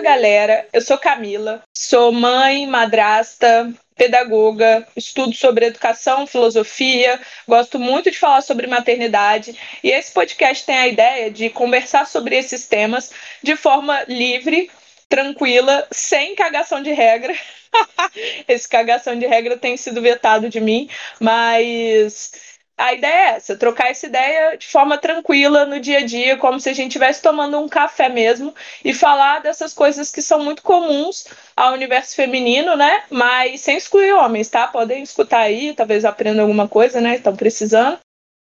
Galera, eu sou Camila, sou mãe, madrasta, pedagoga, estudo sobre educação, filosofia, gosto muito de falar sobre maternidade e esse podcast tem a ideia de conversar sobre esses temas de forma livre, tranquila, sem cagação de regra. Esse cagação de regra tem sido vetado de mim, mas a ideia é essa, trocar essa ideia de forma tranquila no dia a dia, como se a gente estivesse tomando um café mesmo, e falar dessas coisas que são muito comuns ao universo feminino, né? Mas sem excluir homens, tá? Podem escutar aí, talvez aprendam alguma coisa, né? Estão precisando.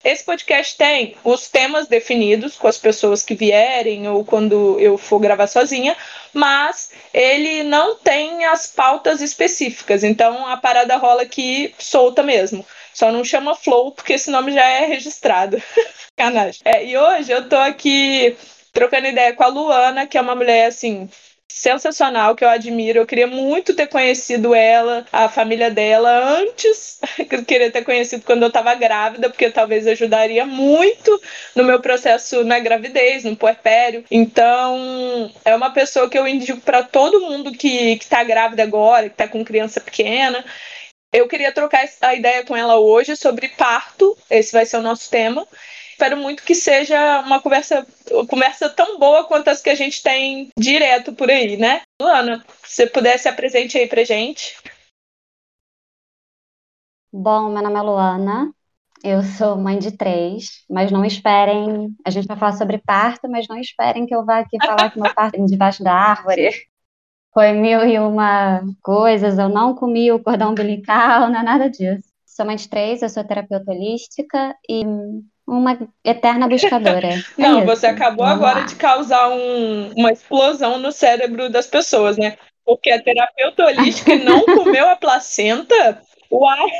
Esse podcast tem os temas definidos com as pessoas que vierem ou quando eu for gravar sozinha, mas ele não tem as pautas específicas, então a parada rola aqui solta mesmo. Só não chama Flow, porque esse nome já é registrado. Canagem. É, e hoje eu tô aqui trocando ideia com a Luana, que é uma mulher assim sensacional, que eu admiro. Eu queria muito ter conhecido ela, a família dela, antes. Eu queria ter conhecido quando eu estava grávida, porque talvez ajudaria muito no meu processo na gravidez, no puerpério. Então, é uma pessoa que eu indico para todo mundo que está grávida agora, que está com criança pequena. Eu queria trocar a ideia com ela hoje sobre parto, esse vai ser o nosso tema. Espero muito que seja uma conversa, uma conversa tão boa quanto as que a gente tem direto por aí, né? Luana, se você pudesse apresente aí pra gente. Bom, meu nome é Luana, eu sou mãe de três, mas não esperem. A gente vai falar sobre parto, mas não esperem que eu vá aqui falar que meu parto é debaixo da árvore foi mil e uma coisas, eu não comi o cordão umbilical, não é nada disso. Sou mãe de três, eu sou terapeuta holística e uma eterna buscadora. É não, isso. você acabou Vamos agora lá. de causar um, uma explosão no cérebro das pessoas, né? Porque a terapeuta holística não comeu a placenta. Uai!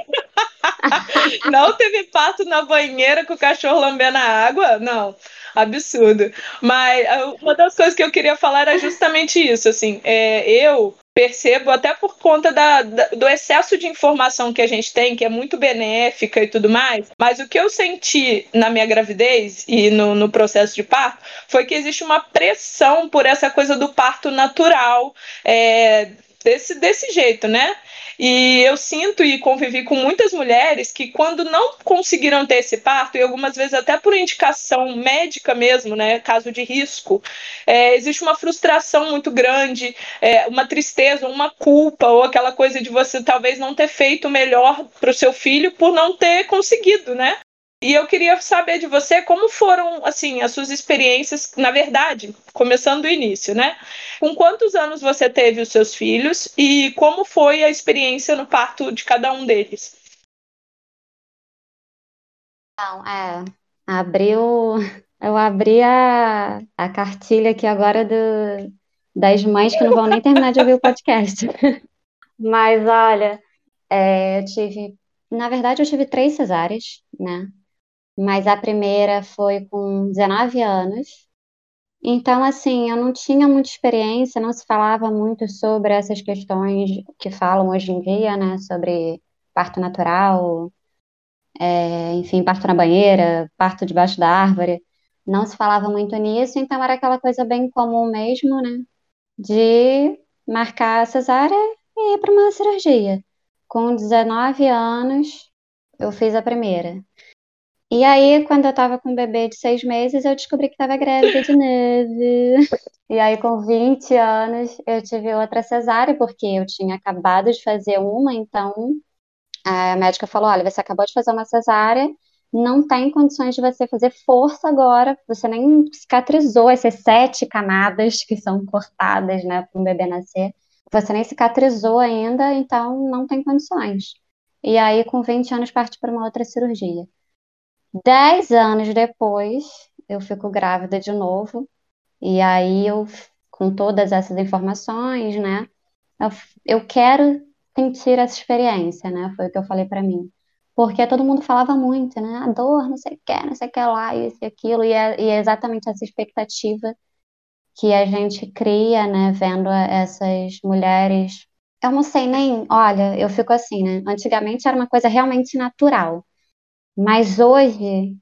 não teve parto na banheira com o cachorro lambendo a água? Não absurdo. Mas ah, uma das coisas que eu queria falar era justamente isso, assim, é, eu percebo até por conta da, da, do excesso de informação que a gente tem, que é muito benéfica e tudo mais, mas o que eu senti na minha gravidez e no, no processo de parto foi que existe uma pressão por essa coisa do parto natural, é, desse, desse jeito, né? E eu sinto e convivi com muitas mulheres que, quando não conseguiram ter esse parto, e algumas vezes até por indicação médica mesmo, né, caso de risco, é, existe uma frustração muito grande, é, uma tristeza, uma culpa, ou aquela coisa de você talvez não ter feito melhor para o seu filho por não ter conseguido, né? E eu queria saber de você como foram, assim, as suas experiências, na verdade, começando do início, né? Com quantos anos você teve os seus filhos e como foi a experiência no parto de cada um deles? Então, é, abriu, eu abri a, a cartilha aqui agora do, das mães que não vão nem terminar de ouvir o podcast. Mas olha, é, eu tive, na verdade, eu tive três cesáreas, né? Mas a primeira foi com 19 anos. Então, assim, eu não tinha muita experiência, não se falava muito sobre essas questões que falam hoje em dia, né, sobre parto natural, é, enfim, parto na banheira, parto debaixo da árvore. Não se falava muito nisso, então era aquela coisa bem comum mesmo, né, de marcar a cesárea e ir para uma cirurgia. Com 19 anos, eu fiz a primeira. E aí, quando eu tava com um bebê de seis meses, eu descobri que tava grávida de neve. E aí, com 20 anos, eu tive outra cesárea, porque eu tinha acabado de fazer uma, então a médica falou: olha, você acabou de fazer uma cesárea, não tem condições de você fazer força agora, você nem cicatrizou essas sete camadas que são cortadas, né, para um bebê nascer. Você nem cicatrizou ainda, então não tem condições. E aí, com 20 anos, parte para uma outra cirurgia. Dez anos depois, eu fico grávida de novo. E aí eu, com todas essas informações, né? Eu, eu quero sentir essa experiência, né? Foi o que eu falei para mim. Porque todo mundo falava muito, né? A dor, não sei o que, não sei o que lá, isso e aquilo. E é, e é exatamente essa expectativa que a gente cria, né? Vendo essas mulheres. Eu não sei nem, olha, eu fico assim, né? Antigamente era uma coisa realmente natural. Mas hoje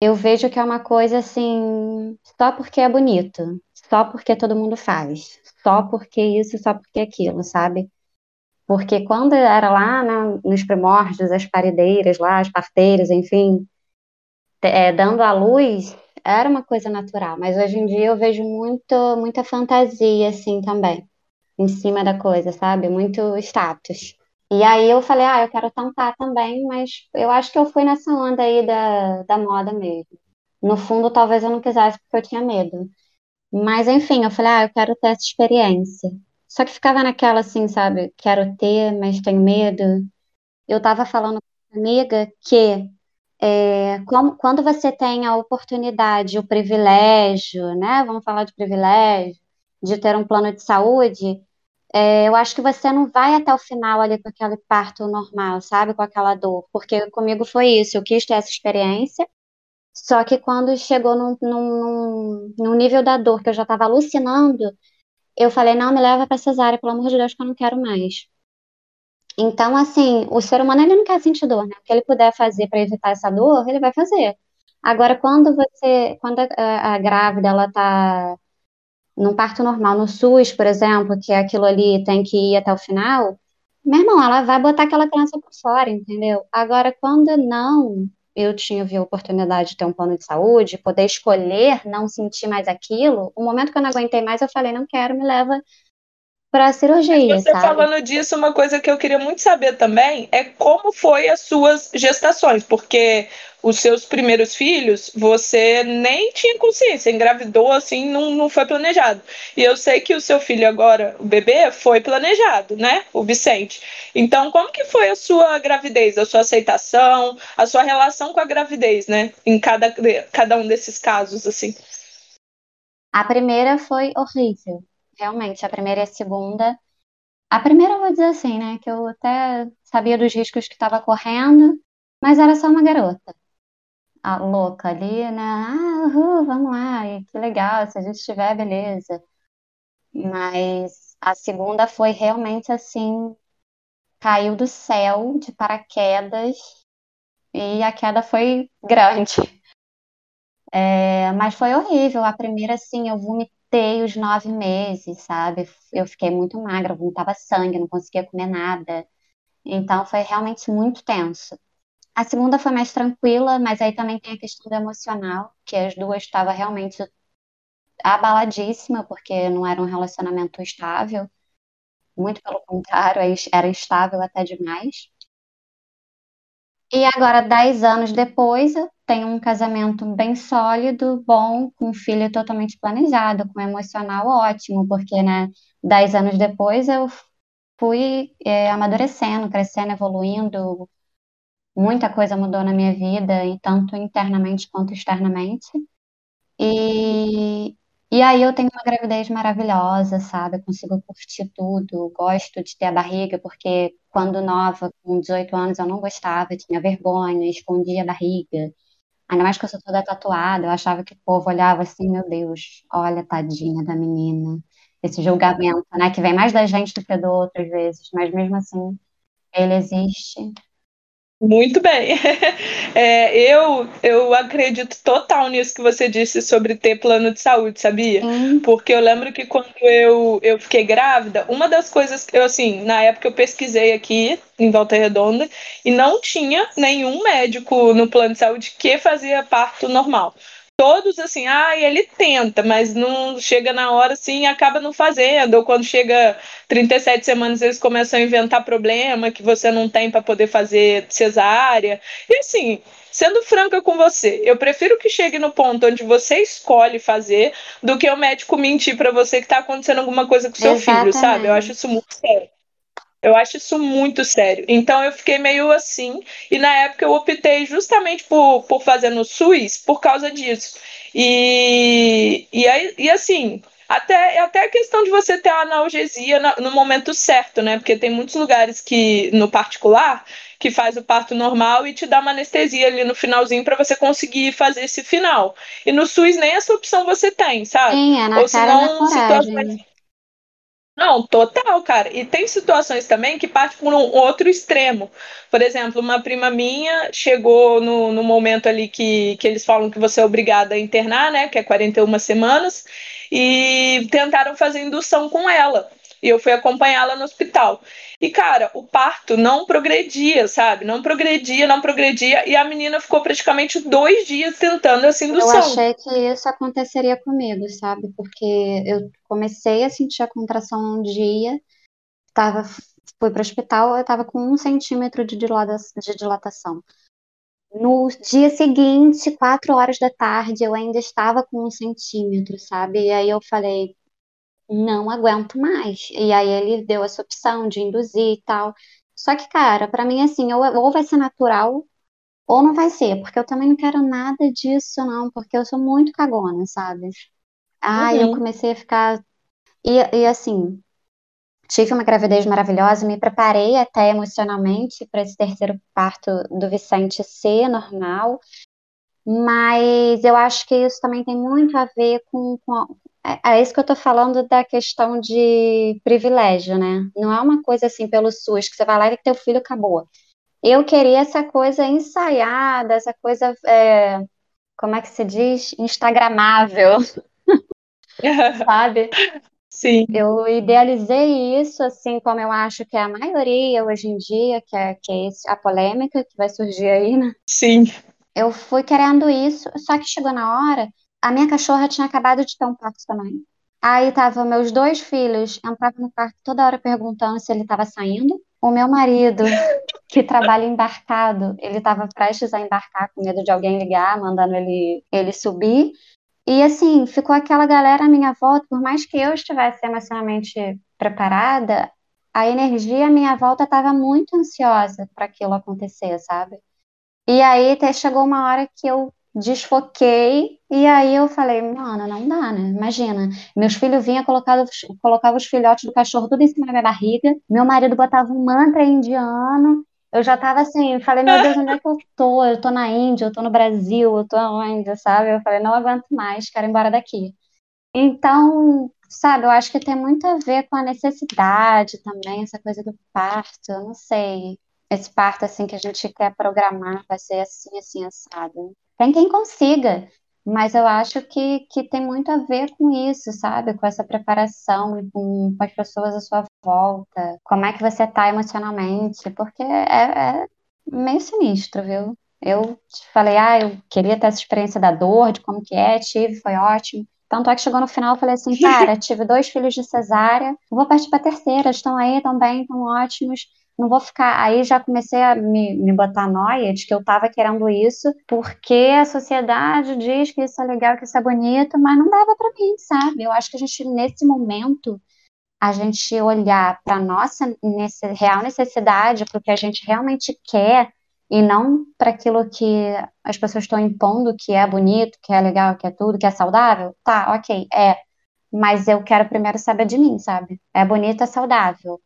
eu vejo que é uma coisa assim, só porque é bonito, só porque todo mundo faz, só porque isso, só porque aquilo, sabe? Porque quando era lá né, nos primórdios, as paredeiras lá, as parteiras, enfim, é, dando à luz, era uma coisa natural. Mas hoje em dia eu vejo muito, muita fantasia, assim, também, em cima da coisa, sabe? Muito status. E aí eu falei, ah, eu quero tampar também, mas eu acho que eu fui nessa onda aí da, da moda mesmo. No fundo, talvez eu não quisesse porque eu tinha medo. Mas enfim, eu falei, ah, eu quero ter essa experiência. Só que ficava naquela assim, sabe? Quero ter, mas tenho medo. Eu tava falando com uma amiga que é, como, quando você tem a oportunidade, o privilégio, né? Vamos falar de privilégio, de ter um plano de saúde, é, eu acho que você não vai até o final ali com aquele parto normal, sabe? Com aquela dor. Porque comigo foi isso, eu quis ter essa experiência. Só que quando chegou num, num, num nível da dor que eu já estava alucinando, eu falei, não, me leva para cesárea, pelo amor de Deus, que eu não quero mais. Então, assim, o ser humano ele não quer sentir dor, né? O que ele puder fazer para evitar essa dor, ele vai fazer. Agora, quando você, quando a, a grávida ela tá num parto normal, no SUS, por exemplo, que aquilo ali tem que ir até o final, meu irmão, ela vai botar aquela criança por fora, entendeu? Agora, quando não, eu tinha a oportunidade de ter um plano de saúde, poder escolher não sentir mais aquilo, o momento que eu não aguentei mais, eu falei, não quero, me leva para a cirurgia. Você sabe? falando disso, uma coisa que eu queria muito saber também é como foi as suas gestações, porque os seus primeiros filhos, você nem tinha consciência, engravidou assim, não, não foi planejado. E eu sei que o seu filho agora, o bebê, foi planejado, né? O Vicente. Então, como que foi a sua gravidez, a sua aceitação, a sua relação com a gravidez, né? Em cada, cada um desses casos, assim. A primeira foi horrível realmente, a primeira e a segunda. A primeira eu vou dizer assim, né, que eu até sabia dos riscos que estava correndo, mas era só uma garota. A louca ali, né? Ah, uhul, vamos lá, que legal, se a gente estiver, beleza. Mas a segunda foi realmente assim, caiu do céu de paraquedas e a queda foi grande. É, mas foi horrível. A primeira, assim, eu vomitei aguentei os nove meses, sabe? Eu fiquei muito magra, vomitava sangue, não conseguia comer nada. Então foi realmente muito tenso. A segunda foi mais tranquila, mas aí também tem a questão do emocional, que as duas estavam realmente abaladíssima, porque não era um relacionamento estável. Muito pelo contrário, era estável até demais. E agora, dez anos depois, eu tenho um casamento bem sólido, bom, com um filho totalmente planejado, com um emocional ótimo, porque, né, dez anos depois eu fui é, amadurecendo, crescendo, evoluindo, muita coisa mudou na minha vida, tanto internamente quanto externamente. E, e aí eu tenho uma gravidez maravilhosa, sabe? Eu consigo curtir tudo, gosto de ter a barriga, porque quando nova, com 18 anos, eu não gostava, tinha vergonha, escondia a barriga. Ainda mais que eu sou toda tatuada, eu achava que o povo olhava assim, meu Deus, olha, tadinha da menina. Esse julgamento, né, que vem mais da gente do que do outro às vezes, mas mesmo assim, ele existe. Muito bem. É, eu, eu acredito total nisso que você disse sobre ter plano de saúde, sabia? Sim. Porque eu lembro que quando eu, eu fiquei grávida, uma das coisas que eu, assim, na época eu pesquisei aqui em Volta Redonda e não tinha nenhum médico no plano de saúde que fazia parto normal todos assim, ah, ele tenta, mas não chega na hora assim acaba não fazendo. Ou quando chega 37 semanas, eles começam a inventar problema que você não tem para poder fazer cesárea. E assim, sendo franca com você, eu prefiro que chegue no ponto onde você escolhe fazer do que o médico mentir para você que está acontecendo alguma coisa com seu Exatamente. filho, sabe? Eu acho isso muito sério. Eu acho isso muito sério. Então eu fiquei meio assim, e na época eu optei justamente por, por fazer no SUS por causa disso. E, e, aí, e assim, até, até a questão de você ter a analgesia no, momento certo, né? Porque tem muitos lugares que, no particular, que faz o parto normal e te dá uma anestesia ali no finalzinho para você conseguir fazer esse final. E no SUS nem essa opção você tem, sabe? Sim, é na Ou cara senão, situações Não, total, cara. E tem situações também que partem por um outro extremo. Por exemplo, uma prima minha chegou no, no momento ali que, que eles falam que você é obrigada a internar, né? Que é 41 semanas, e tentaram fazer indução com ela. E eu fui acompanhá-la no hospital. E, cara, o parto não progredia, sabe? Não progredia, não progredia. E a menina ficou praticamente dois dias tentando essa indução. Eu achei que isso aconteceria comigo, sabe? Porque eu comecei a sentir a contração um dia, tava, fui para o hospital, eu estava com um centímetro de dilatação. No dia seguinte, quatro horas da tarde, eu ainda estava com um centímetro, sabe? E aí eu falei, não aguento mais. E aí ele deu essa opção de induzir e tal. Só que, cara, para mim, assim, ou, ou vai ser natural ou não vai ser, porque eu também não quero nada disso, não, porque eu sou muito cagona, sabe? Aí uhum. eu comecei a ficar. E, e assim, tive uma gravidez maravilhosa, me preparei até emocionalmente para esse terceiro parto do Vicente ser normal, mas eu acho que isso também tem muito a ver com, com, é, é isso que eu estou falando da questão de privilégio, né? Não é uma coisa assim pelo SUS, que você vai lá e teu filho acabou. Eu queria essa coisa ensaiada, essa coisa, é, como é que se diz? Instagramável. Sabe? Sim. Eu idealizei isso, assim, como eu acho que é a maioria hoje em dia, que é, que é a polêmica que vai surgir aí, né? Sim. Eu fui querendo isso, só que chegou na hora a minha cachorra tinha acabado de ter um parto também. Aí tava meus dois filhos, entravam no quarto toda hora perguntando se ele estava saindo. O meu marido, que trabalha embarcado, ele estava prestes a embarcar com medo de alguém ligar, mandando ele, ele subir. E assim, ficou aquela galera à minha volta, por mais que eu estivesse emocionalmente preparada, a energia à minha volta estava muito ansiosa para aquilo acontecer, sabe? E aí até chegou uma hora que eu desfoquei e aí eu falei, mano, não dá, né? Imagina, meus filhos vinham, colocava, colocava os filhotes do cachorro tudo em cima da minha barriga, meu marido botava um mantra indiano, eu já tava assim, falei, meu Deus, onde é que eu tô? Eu tô na Índia, eu tô no Brasil, eu tô onde, sabe? Eu falei, não aguento mais, quero ir embora daqui. Então, sabe, eu acho que tem muito a ver com a necessidade também, essa coisa do parto, eu não sei. Esse parto, assim, que a gente quer programar, vai ser assim, assim, assado. Tem quem consiga, mas eu acho que, que tem muito a ver com isso, sabe? Com essa preparação com, com as pessoas à sua volta. Como é que você tá emocionalmente? Porque é, é meio sinistro, viu? Eu te falei, ah, eu queria ter essa experiência da dor, de como que é, tive, foi ótimo. Tanto é que chegou no final, eu falei assim, cara, tive dois filhos de cesárea, vou partir pra terceira, estão aí, estão bem, estão ótimos não vou ficar. Aí já comecei a me, me botar noia de que eu estava querendo isso, porque a sociedade diz que isso é legal, que isso é bonito, mas não dava para mim, sabe? Eu acho que a gente, nesse momento, a gente olhar para nossa nesse, real necessidade, para o que a gente realmente quer, e não para aquilo que as pessoas estão impondo que é bonito, que é legal, que é tudo, que é saudável, tá, ok, é. Mas eu quero primeiro saber de mim, sabe? É bonito, é saudável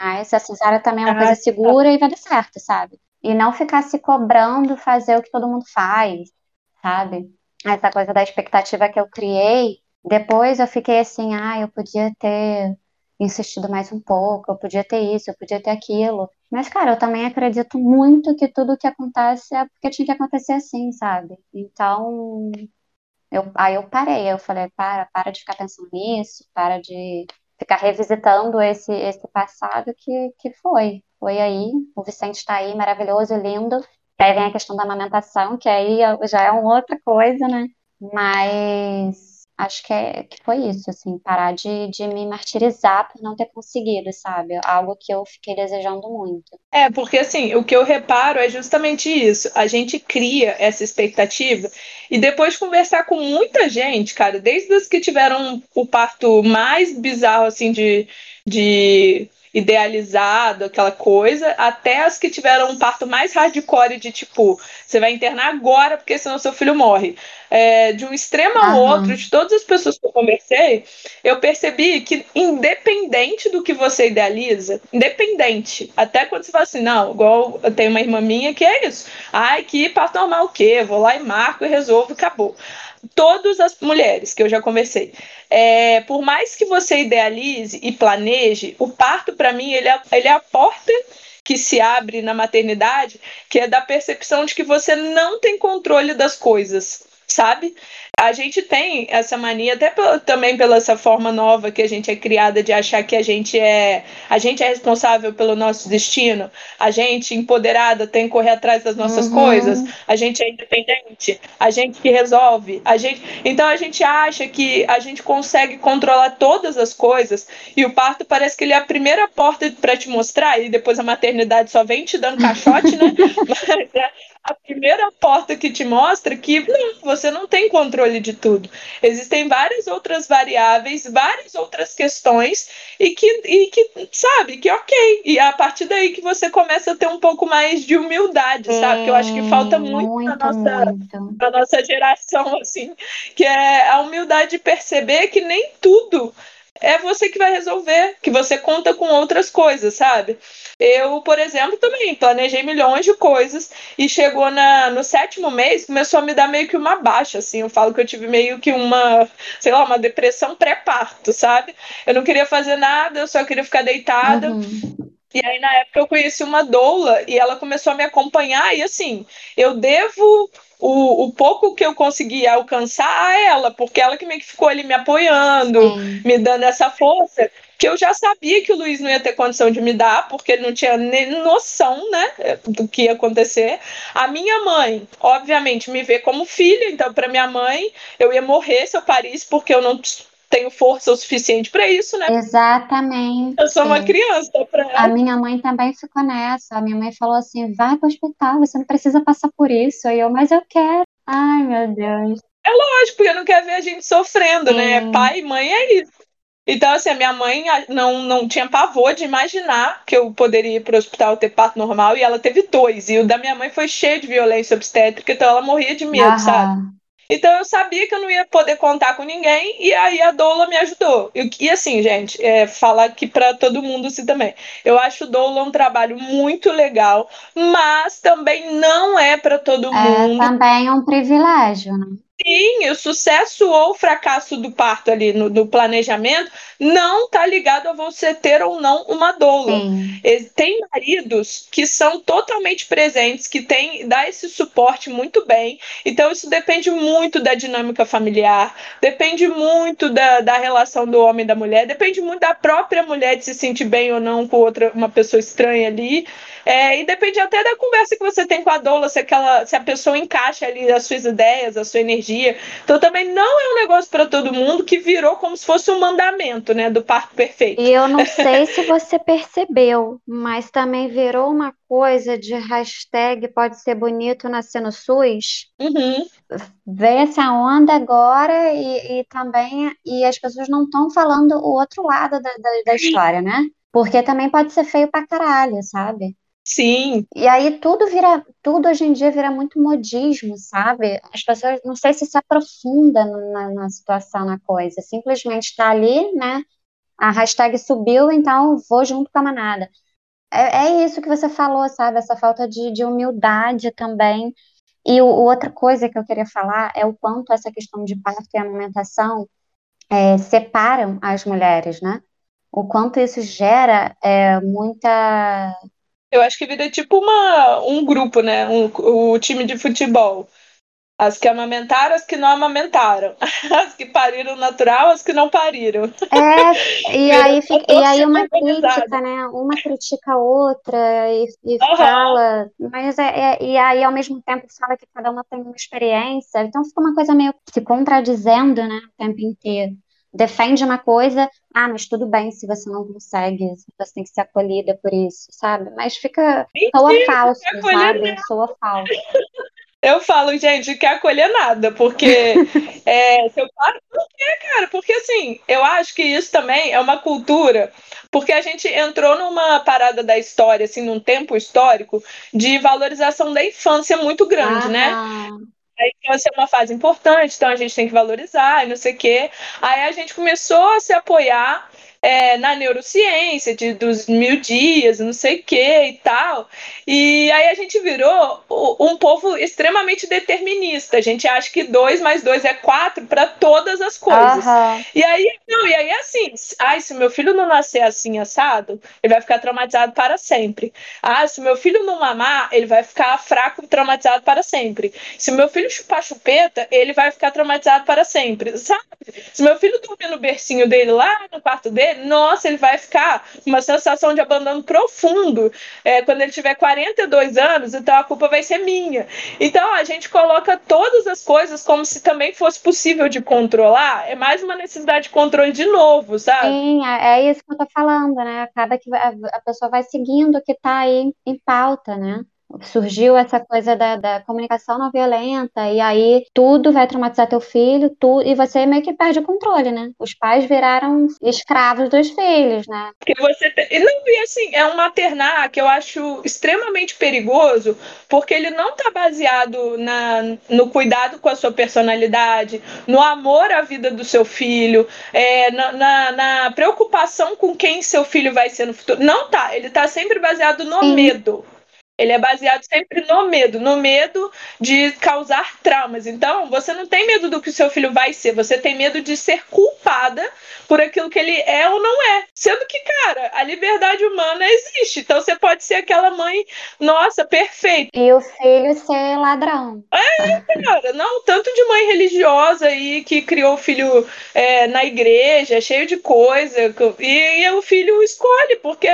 mas a cesárea também é uma ah, coisa tá. segura e vai dar certo, sabe? E não ficar se cobrando fazer o que todo mundo faz, sabe? Essa coisa da expectativa que eu criei. Depois eu fiquei assim, ah, eu podia ter insistido mais um pouco, eu podia ter isso, eu podia ter aquilo. Mas, cara, eu também acredito muito que tudo que acontece é porque tinha que acontecer assim, sabe? Então, eu, aí eu parei, eu falei, para, para de ficar pensando nisso, para de ficar revisitando esse, esse passado que, que foi. Foi aí, o Vicente está aí, maravilhoso, lindo. Aí vem a questão da amamentação, que aí já é uma outra coisa, né? Mas acho que, é, que foi isso, assim, parar de, de me martirizar por não ter conseguido, sabe? Algo que eu fiquei desejando muito. É, porque assim, o que eu reparo é justamente isso. A gente cria essa expectativa e depois conversar com muita gente, cara, desde os que tiveram o parto mais bizarro, assim, de, de idealizado, aquela coisa, até as que tiveram um parto mais hardcore de tipo, você vai internar agora porque senão seu filho morre. É, de um extremo ao uhum. outro, de todas as pessoas que eu conversei, eu percebi que independente do que você idealiza, independente, até quando você fala assim, não, igual eu tenho uma irmã minha que é isso, ai, que parto normal o quê? Vou lá e marco e resolvo, acabou. Todas as mulheres que eu já conversei, é, por mais que você idealize e planeje, o parto, para mim, ele é, ele é a porta que se abre na maternidade, que é da percepção de que você não tem controle das coisas, sabe? A gente tem essa mania, até também pela essa forma nova que a gente é criada de achar que a gente é a gente é responsável pelo nosso destino, a gente empoderada tem que correr atrás das nossas uhum. coisas, a gente é independente, a gente que resolve, a gente. Então a gente acha que a gente consegue controlar todas as coisas e o parto parece que ele é a primeira porta para te mostrar e depois a maternidade só vem te dando caixote, né? Mas é, a primeira porta que te mostra que não, você não tem controle de tudo. Existem várias outras variáveis, várias outras questões, e que, e que sabe, que ok. E é a partir daí que você começa a ter um pouco mais de humildade, é, sabe? Que eu acho que falta muito, muito na nossa, na nossa geração, assim, que é a humildade de perceber que nem tudo é você que vai resolver, que você conta com outras coisas, sabe? Eu, por exemplo, também planejei milhões de coisas e chegou na, no sétimo mês, começou a me dar meio que uma baixa, assim. Eu falo que eu tive meio que uma, sei lá, uma depressão pré-parto, sabe? Eu não queria fazer nada, eu só queria ficar deitada. Uhum. E aí, na época, eu conheci uma doula e ela começou a me acompanhar. E assim, eu devo o, o pouco que eu consegui alcançar a ela, porque ela que meio que ficou ali me apoiando, Sim. me dando essa força, que eu já sabia que o Luiz não ia ter condição de me dar, porque ele não tinha nem noção, né, do que ia acontecer. A minha mãe, obviamente, me vê como filha, então para minha mãe eu ia morrer se eu parisse, porque eu não tenho força o suficiente para isso, né? Exatamente. Eu sou uma criança para. A minha mãe também ficou nessa. A minha mãe falou assim: vai para o hospital, você não precisa passar por isso. E eu, mas eu quero. Ai, meu Deus. É lógico, porque eu não quero ver a gente sofrendo, né? Sim. né? Pai e mãe é isso. Então, assim, a minha mãe não, não tinha pavor de imaginar que eu poderia ir para o hospital ter parto normal e ela teve dois. E o da minha mãe foi cheio de violência obstétrica, então ela morria de medo, Aham. sabe? Então eu sabia que eu não ia poder contar com ninguém e aí a doula me ajudou. E, e assim, gente, é, falar aqui para todo mundo assim também. Eu acho o doula um trabalho muito legal, mas também não é para todo é, mundo. Também é um privilégio, né? Sim, o sucesso ou o fracasso do parto ali no, planejamento não está ligado a você ter ou não uma doula. Sim. Tem maridos que são totalmente presentes, que tem, dá esse suporte muito bem. Então, isso depende muito da dinâmica familiar, depende muito da, da relação do homem e da mulher, depende muito da própria mulher de se sentir bem ou não com outra, uma pessoa estranha ali. É, e depende até da conversa que você tem com a doula, se, aquela, se a pessoa encaixa ali as suas ideias, a sua energia. Então também não é um negócio para todo mundo que virou como se fosse um mandamento, né, do parto perfeito. E eu não sei se você percebeu, mas também virou uma coisa de hashtag pode ser bonito nascer no SUS. Uhum. Vê essa onda agora e, e também e as pessoas não estão falando o outro lado da, da, da história, né? Porque também pode ser feio pra caralho, sabe? Sim. E aí tudo vira, tudo hoje em dia vira muito modismo, sabe? As pessoas não sei se se aprofunda na, na situação, na coisa. Simplesmente está ali, né? A hashtag subiu, então vou junto com a manada. É, é isso que você falou, sabe? Essa falta de, de humildade também. E o, outra coisa que eu queria falar é o quanto essa questão de parto e amamentação é, separam as mulheres, né? O quanto isso gera é, muita eu acho que vira tipo uma, um grupo, né? Um, o time de futebol. As que amamentaram, as que não amamentaram. As que pariram natural, as que não pariram. É, e aí, fica, e aí uma crítica, né? Uma critica a outra e, e uhum. fala, mas é, é, e aí ao mesmo tempo fala que cada uma tem uma experiência. Então fica uma coisa meio se contradizendo, né? O tempo inteiro defende uma coisa, ah, mas tudo bem se você não consegue, você tem que ser acolhida por isso, sabe? Mas fica, Mentira, soa falso, sabe? Soa falso. Eu falo, gente, que acolher nada, porque é, se eu paro, por quê, cara? Porque assim, eu acho que isso também é uma cultura, porque a gente entrou numa parada da história, assim, num tempo histórico, de valorização da infância muito grande, ah. né? A infância é uma fase importante, então a gente tem que valorizar e não sei o quê. Aí a gente começou a se apoiar é, na neurociência, de, dos mil dias, não sei o que e tal. E aí a gente virou um povo extremamente determinista. A gente acha que dois mais dois é quatro para todas as coisas. Uhum. E aí, não, e aí assim, ai, se meu filho não nascer assim assado, ele vai ficar traumatizado para sempre. Ah, se meu filho não mamar, ele vai ficar fraco, traumatizado para sempre. Se meu filho chupar chupeta, ele vai ficar traumatizado para sempre, sabe? Se meu filho dormir no bercinho dele lá no quarto dele, nossa, ele vai ficar uma sensação de abandono profundo é, quando ele tiver 42 anos, então a culpa vai ser minha. Então a gente coloca todas as coisas como se também fosse possível de controlar, é mais uma necessidade de controle de novo, sabe? Sim, é, é isso que eu tô falando, né? Acaba que a pessoa vai seguindo o que tá aí em pauta, né? Surgiu essa coisa da, da, comunicação não violenta, e aí tudo vai traumatizar teu filho, tu, e você meio que perde o controle, né? Os pais viraram escravos dos filhos, né? Porque você tem... Não, e assim, é um maternar que eu acho extremamente perigoso, porque ele não tá baseado na, no cuidado com a sua personalidade, no amor à vida do seu filho, é, na, na, na preocupação com quem seu filho vai ser no futuro. Não tá, ele tá sempre baseado no Sim. medo. Ele é baseado sempre no medo, no medo de causar traumas. Então, você não tem medo do que o seu filho vai ser, você tem medo de ser culpada por aquilo que ele é ou não é. Sendo que, cara, a liberdade humana existe. Então, você pode ser aquela mãe, nossa, perfeita. E o filho ser ladrão. É, cara, não, tanto de mãe religiosa aí que criou o filho é, na igreja, cheio de coisa, e, e o filho escolhe, porque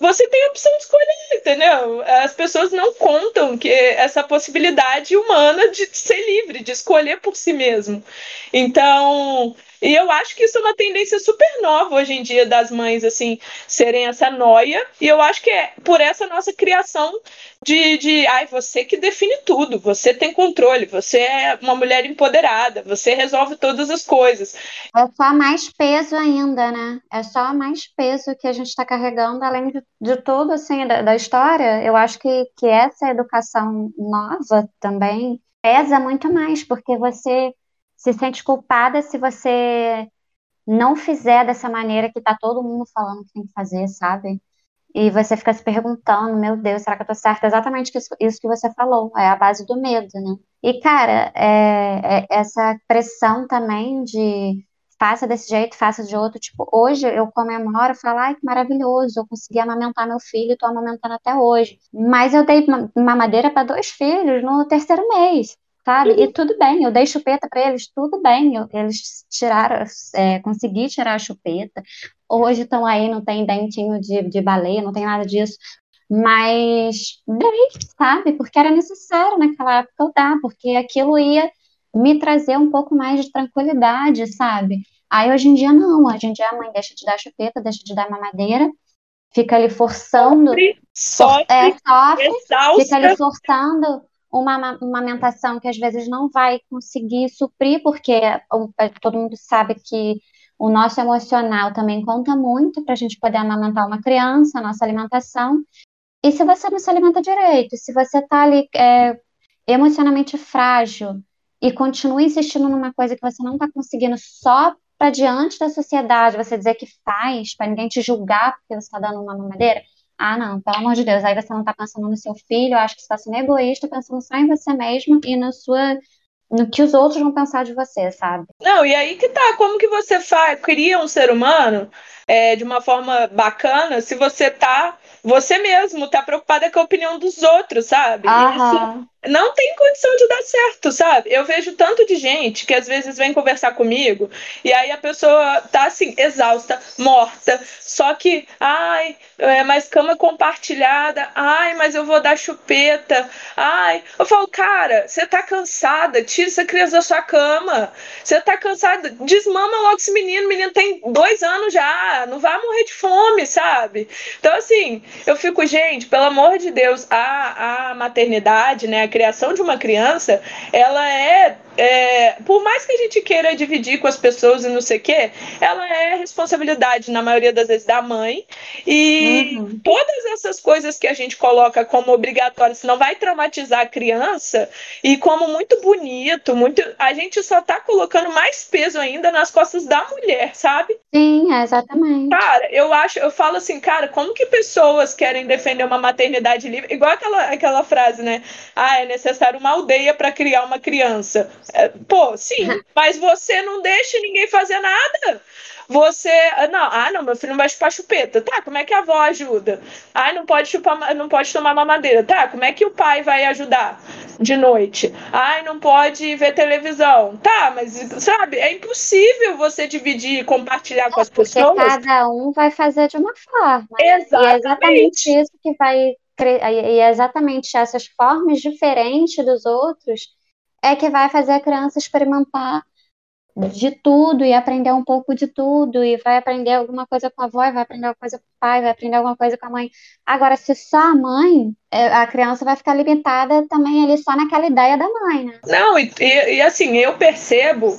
você tem a opção de escolher, entendeu? As pessoas não contam que essa possibilidade humana de ser livre, de escolher por si mesmo. Então, e eu acho que isso é uma tendência super nova hoje em dia das mães, assim, serem essa noia. E eu acho que é por essa nossa criação de, de ai, você que define tudo, você tem controle, você é uma mulher empoderada, você resolve todas as coisas. É só mais peso ainda, né? É só mais peso que a gente está carregando, além de, de tudo, assim, da, da história. Eu acho que, que essa educação nova também pesa muito mais, porque você se sente culpada se você não fizer dessa maneira que tá todo mundo falando que tem que fazer, sabe? E você fica se perguntando, meu Deus, será que eu tô certa? Exatamente isso que você falou, é a base do medo, né? E, cara, é, é essa pressão também de faça desse jeito, faça de outro. Tipo, hoje eu comemoro, falo, ai, que maravilhoso, eu consegui amamentar meu filho, tô amamentando até hoje. Mas eu dei mamadeira para dois filhos no terceiro mês sabe? E tudo bem, eu dei chupeta para eles, tudo bem, eu, eles tiraram, é, consegui tirar a chupeta. Hoje estão aí, não tem dentinho de, de baleia, não tem nada disso. Mas dei, sabe? Porque era necessário naquela época eu dar, porque aquilo ia me trazer um pouco mais de tranquilidade, sabe? Aí hoje em dia não, hoje em dia a mãe deixa de dar chupeta, deixa de dar mamadeira, fica ali forçando, sofre, sofre, é, sofre fica ali forçando uma, amamentação que às vezes não vai conseguir suprir, porque todo mundo sabe que o nosso emocional também conta muito para a gente poder amamentar uma criança, a nossa alimentação. E se você não se alimenta direito, se você está ali é, emocionalmente frágil e continua insistindo numa coisa que você não está conseguindo só para diante da sociedade, você dizer que faz, para ninguém te julgar porque você está dando uma mamadeira, ah, não, pelo amor de Deus, aí você não está pensando no seu filho, eu acho que você está sendo egoísta, pensando só em você mesmo e na sua no que os outros vão pensar de você, sabe? Não, e aí que tá, como que você faz, cria um ser humano é, de uma forma bacana se você tá você mesmo tá preocupada com a opinião dos outros, sabe? Isso não tem condição de dar certo, sabe? Eu vejo tanto de gente que às vezes vem conversar comigo e aí a pessoa tá assim, exausta, morta, só que, ai, é mais cama compartilhada, ai, mas eu vou dar chupeta, ai. Eu falo, cara, você tá cansada, tira essa criança da sua cama, você tá cansada, desmama logo esse menino, o menino tem dois anos já, não vai morrer de fome, sabe? Então, assim, eu fico, gente, pelo amor de Deus, a, a maternidade, né, criação de uma criança, ela é é, por mais que a gente queira dividir com as pessoas e não sei o quê, ela é responsabilidade, na maioria das vezes, da mãe. E uhum. todas essas coisas que a gente coloca como obrigatórias, não vai traumatizar a criança, e como muito bonito, muito, a gente só está colocando mais peso ainda nas costas da mulher, sabe? Sim, é exatamente. Exatamente. Cara, eu acho, eu falo assim, cara, como que pessoas querem defender uma maternidade livre? Igual aquela, aquela frase, né? Ah, é necessário uma aldeia para criar uma criança. É, pô, sim, mas você não deixa ninguém fazer nada. Você. Não, ah, não, meu filho não vai chupar chupeta. Tá, como é que a avó ajuda? Ah, não pode chupar, não pode tomar mamadeira. Tá, como é que o pai vai ajudar de noite? Ai, não pode ver televisão. Tá, mas sabe, é impossível você dividir e compartilhar com as pessoas. Cada um vai fazer de uma forma. Exatamente. E é exatamente isso que vai. E é exatamente essas formas diferentes dos outros é que vai fazer a criança experimentar de tudo e aprender um pouco de tudo e vai aprender alguma coisa com a avó, vai aprender alguma coisa com o pai, vai aprender alguma coisa com a mãe. Agora, se só a mãe, é, a criança vai ficar limitada também ali só naquela ideia da mãe, né? Não, e, e assim, eu percebo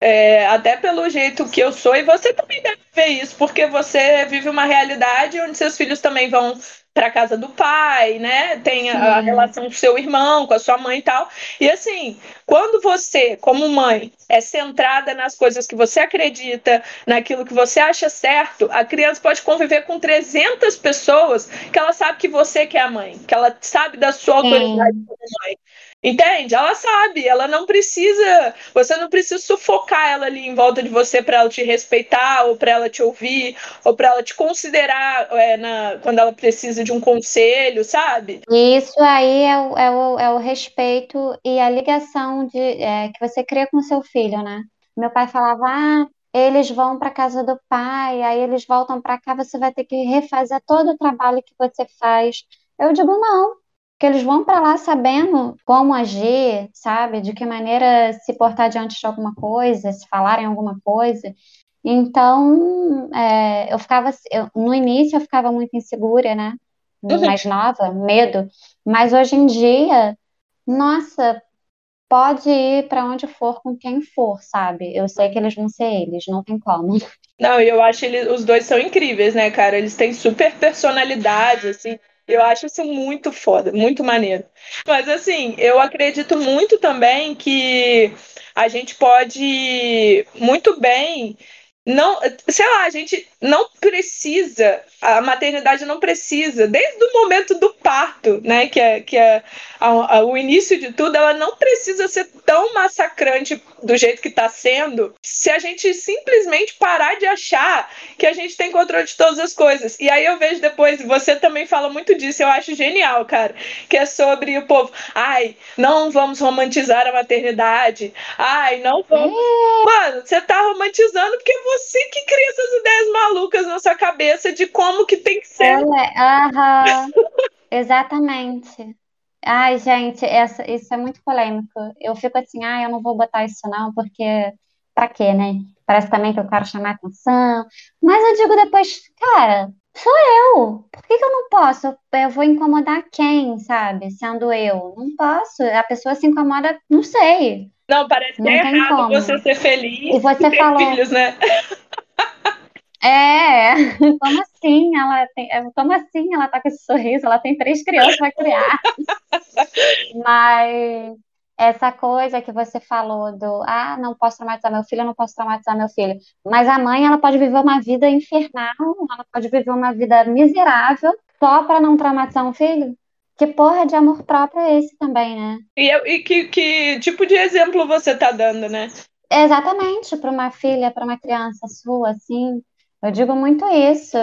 é, até pelo jeito que eu sou, e você também deve ver isso, porque você vive uma realidade onde seus filhos também vão para casa do pai, né? Tem a, a, relação com seu irmão, com a sua mãe e tal. E assim, quando você, como mãe, é centrada nas coisas que você acredita, naquilo que você acha certo, a criança pode conviver com 300 pessoas que ela sabe que você que é a mãe, que ela sabe da sua autoridade como mãe. Entende? Ela sabe, ela não precisa, você não precisa sufocar ela ali em volta de você para ela te respeitar, ou para ela te ouvir, ou para ela te considerar é, na, quando ela precisa de um conselho, sabe? Isso aí é o, é o, é o respeito e a ligação de, é, que você cria com seu filho, né? Meu pai falava, ah, eles vão para casa do pai, aí eles voltam para cá, você vai ter que refazer todo o trabalho que você faz. Eu digo, não, que eles vão para lá sabendo como agir, sabe? De que maneira se portar diante de alguma coisa, se falarem alguma coisa. Então, é, eu ficava, eu, no início eu ficava muito insegura, né? Uhum. Mais nova, medo. Mas hoje em dia, nossa, pode ir para onde for com quem for, sabe? Eu sei que eles vão ser eles, não tem como. Não, eu acho que os dois são incríveis, né, cara? Eles têm super personalidade, assim. Eu acho isso muito foda, muito maneiro. Mas assim, eu acredito muito também que a gente pode muito bem não, sei lá, a gente não precisa, a maternidade não precisa, desde o momento do parto, né, que é, que é a, a, o início de tudo, ela não precisa ser tão massacrante do jeito que está sendo, se a gente simplesmente parar de achar que a gente tem controle de todas as coisas. E aí eu vejo depois, você também fala muito disso, eu acho genial, cara, que é sobre o povo, ai, não vamos romantizar a maternidade, ai, não vamos. É. Mano, você tá romantizando porque você você que cria essas ideias malucas na sua cabeça de como que tem que ser. Aham, exatamente. Ai, gente, essa, isso é muito polêmico. Eu fico assim, ah, eu não vou botar isso não, porque pra quê, né? Parece também que eu quero chamar atenção. Mas eu digo depois, cara, sou eu. Por que, que eu não posso? Eu vou incomodar quem, sabe? Sendo eu. Não posso. A pessoa se incomoda, não sei. Não, parece não que é errado como. você ser feliz e você e falou... filhos, né? É, como assim? Ela tem, é, como assim ela tá com esse sorriso? Ela tem três crianças para criar. Mas essa coisa que você falou do ah, não posso traumatizar meu filho, não posso traumatizar meu filho. Mas a mãe, ela pode viver uma vida infernal, ela pode viver uma vida miserável só para não traumatizar um filho? Que porra de amor próprio é esse também, né? E, e que, que tipo de exemplo você tá dando, né? Exatamente, para uma filha, para uma criança sua, assim. Eu digo muito isso.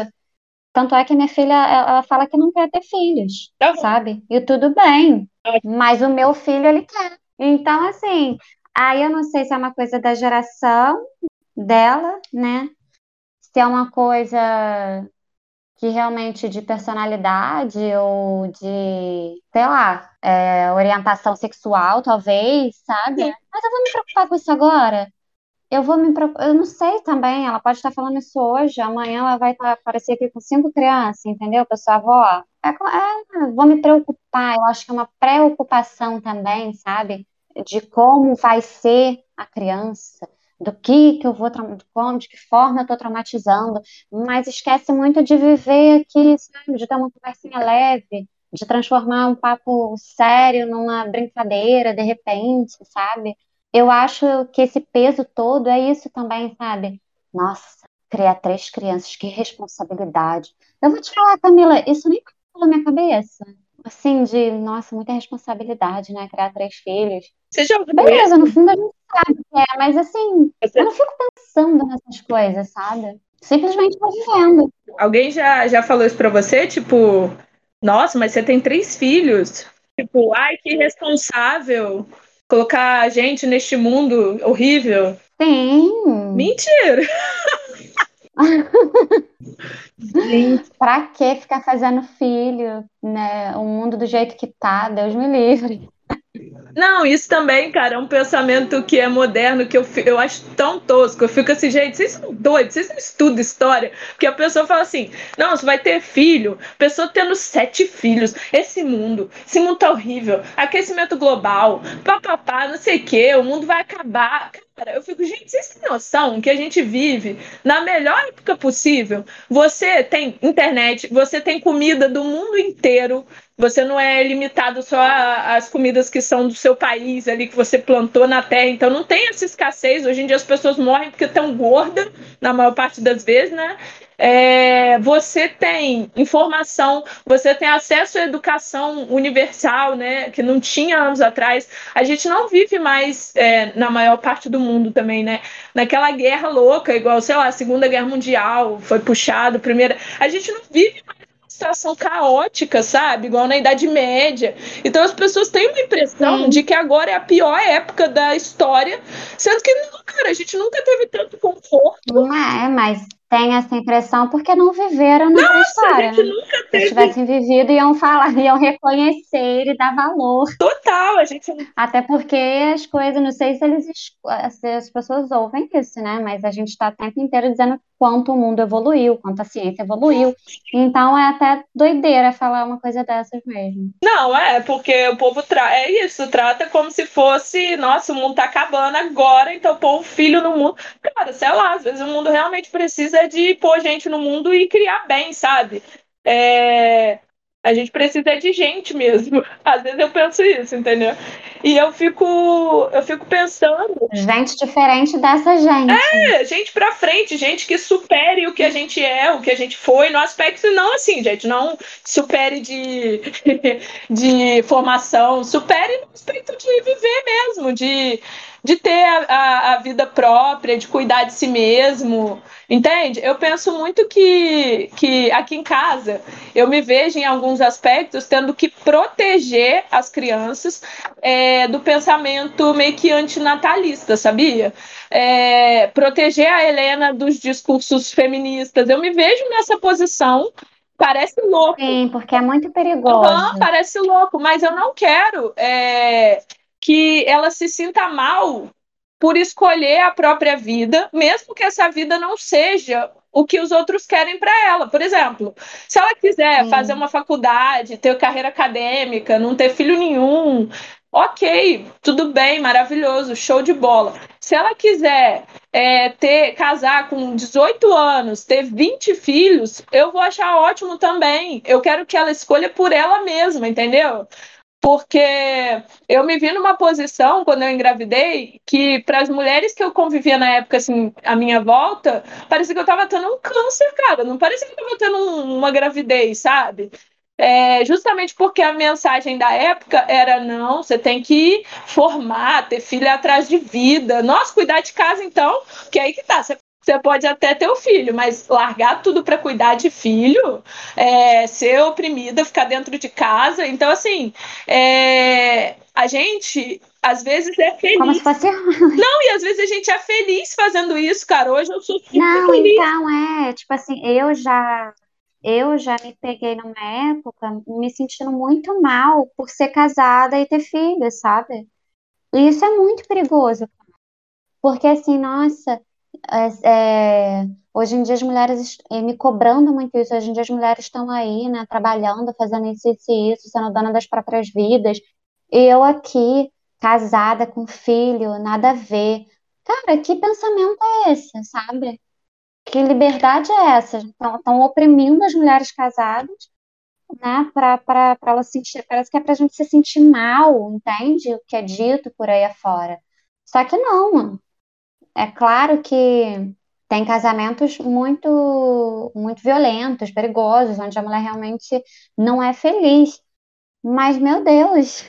Tanto é que minha filha, ela fala que não quer ter filhos, uhum. sabe? E tudo bem. Uhum. Mas o meu filho, ele quer. Então, assim, aí eu não sei se é uma coisa da geração dela, né? Se é uma coisa que realmente de personalidade ou de, sei lá, é, orientação sexual, talvez, sabe? Sim. Mas eu vou me preocupar com isso agora. Eu vou me preocupar, eu não sei também, ela pode estar falando isso hoje, amanhã ela vai estar, aparecer aqui com cinco crianças, entendeu? Pessoa avó, é, é, vou me preocupar, eu acho que é uma preocupação também, sabe? De como vai ser a criança, do que que eu vou, como, de que forma eu estou traumatizando, mas esquece muito de viver aqui, sabe, de ter uma conversinha leve, de transformar um papo sério numa brincadeira, de repente, sabe? Eu acho que esse peso todo é isso também, sabe? Nossa, criar três crianças, que responsabilidade. Eu vou te falar, Camila, isso nem passou na minha cabeça. Assim, de, nossa, muita responsabilidade, né? Criar três filhos. Você já ouviu Beleza, no fundo a gente sabe que é, mas assim, Você... eu não fico pensando nessas coisas, sabe? Simplesmente vou vivendo. Alguém já, já falou isso pra você? Tipo, nossa, mas você tem três filhos. Tipo, ai, que irresponsável colocar a gente neste mundo horrível. Tem. Mentira! Gente, pra que ficar fazendo filho, né? O mundo do jeito que tá, Deus me livre. Não, isso também, cara, é um pensamento que é moderno, que eu, eu acho tão tosco. Eu fico assim, gente, vocês são doidos, vocês não estudam história. Porque a pessoa fala assim: não, você vai ter filho. Pessoa tendo sete filhos. Esse mundo, esse mundo tá horrível. Aquecimento global, papapá, não sei o quê, o mundo vai acabar. Cara, eu fico, gente, vocês têm noção que a gente vive na melhor época possível? Você tem internet, você tem comida do mundo inteiro, você não é limitado só às comidas que são do seu país ali, que você plantou na terra. Então não tem essa escassez. Hoje em dia as pessoas morrem porque estão gordas, na maior parte das vezes, né? É, você tem informação, você tem acesso à educação universal, né? Que não tinha anos atrás. A gente não vive mais é, na maior parte do mundo também, né? Naquela guerra louca, igual, sei lá, a Segunda Guerra Mundial foi puxado, primeira. A gente não vive mais situação caótica, sabe? Igual na Idade Média. Então as pessoas têm uma impressão Sim. de que agora é a pior época da história, sendo que não, cara, a gente nunca teve tanto conforto. Não é, mas tem essa impressão porque não viveram na história. Né? Se tivessem vivido, iam falar, iam reconhecer e dar valor. Total, a gente. Até porque as coisas, não sei se eles se as pessoas ouvem isso, né? Mas a gente está o tempo inteiro dizendo quanto o mundo evoluiu, quanto a ciência evoluiu. Então é até doideira falar uma coisa dessas mesmo. Não, é, porque o povo tra é isso, trata como se fosse, nossa, o mundo tá acabando agora, então pôr um filho no mundo. Cara, sei lá, às vezes o mundo realmente precisa de pôr gente no mundo e criar bem, sabe? É, a gente precisa de gente mesmo. Às vezes eu penso isso, entendeu? E eu fico, eu fico pensando. Gente diferente dessa gente. É, gente pra frente, gente que supere o que a gente é, o que a gente foi, no aspecto não assim, gente, não supere de, de formação, supere no aspecto de viver mesmo, de de ter a, a, a, vida própria, de cuidar de si mesmo, entende? Eu penso muito que, que aqui em casa eu me vejo em alguns aspectos tendo que proteger as crianças é, do pensamento meio que antinatalista, sabia? É, proteger a Helena dos discursos feministas. Eu me vejo nessa posição Parece louco. Sim, porque é muito perigoso. Uhum, parece louco, mas eu não quero é, que ela se sinta mal por escolher a própria vida, mesmo que essa vida não seja o que os outros querem para ela. Por exemplo, se ela quiser fazer uma faculdade, ter carreira acadêmica, não ter filho nenhum, ok, tudo bem, maravilhoso, show de bola. Se ela quiser é, ter casar com 18 anos, ter 20 filhos, eu vou achar ótimo também. Eu quero que ela escolha por ela mesma, entendeu? Porque eu me vi numa posição quando eu engravidei que para as mulheres que eu convivia na época assim à minha volta parecia que eu estava tendo um câncer cara. Não parecia que eu estava tendo um, uma gravidez sabe? É, justamente porque a mensagem da época era não você tem que formar ter filho atrás de vida. Nossa cuidar de casa então que aí que tá. Você você pode até ter o filho, mas largar tudo para cuidar de filho, é, ser oprimida, ficar dentro de casa. Então, assim, é, a gente às vezes é feliz. Como se fosse... Não, e às vezes a gente é feliz fazendo isso, cara. Hoje eu sou super Não, feliz. então é, tipo assim, eu já eu já me peguei numa época me sentindo muito mal por ser casada e ter filhos, sabe? E isso é muito perigoso. Porque assim, nossa, é, é, hoje em dia as mulheres, me cobrando muito isso, hoje em dia as mulheres estão aí, né, trabalhando, fazendo isso, isso e isso, sendo dona das próprias vidas, e eu aqui, casada, com filho, nada a ver. Cara, que pensamento é esse, sabe? Que liberdade é essa? Estão oprimindo as mulheres casadas, né, para elas sentir, parece que é pra gente se sentir mal, entende? O que é dito por aí afora. Só que não. É claro que tem casamentos muito, muito violentos, perigosos, onde a mulher realmente não é feliz. Mas, meu Deus,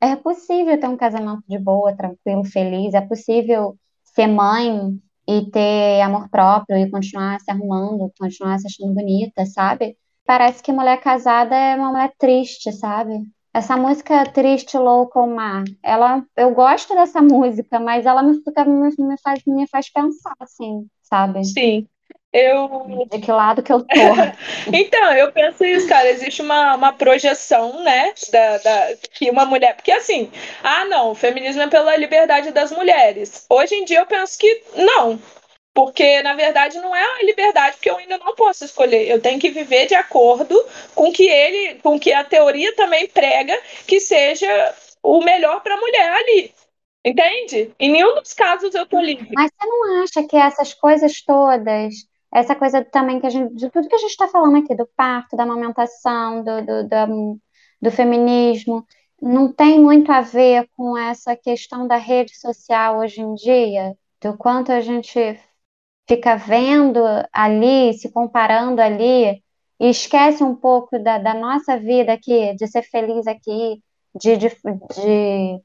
é possível ter um casamento de boa, tranquilo, feliz. É possível ser mãe e ter amor próprio e continuar se arrumando, continuar se achando bonita, sabe? Parece que mulher casada é uma mulher triste, sabe? Essa música Triste, Louco Mar, ela, eu gosto dessa música, mas ela me, fica, me, me, faz, me faz pensar, assim, sabe? Sim. Eu... De que lado que eu tô? então, eu penso isso, cara. Existe uma, uma projeção, né? Da, da, que uma mulher. Porque assim, ah, não, o feminismo é pela liberdade das mulheres. Hoje em dia eu penso que não. Porque, na verdade, não é a liberdade, porque eu ainda não posso escolher. Eu tenho que viver de acordo com que ele, com que a teoria também prega que seja o melhor para a mulher ali. Entende? Em nenhum dos casos eu tô livre. Mas você não acha que essas coisas todas, essa coisa também que a gente, de tudo que a gente está falando aqui, do parto, da amamentação, do, do, do, do feminismo, não tem muito a ver com essa questão da rede social hoje em dia? Do quanto a gente fica vendo ali, se comparando ali, e esquece um pouco da, da nossa vida aqui, de ser feliz aqui, de, de, de,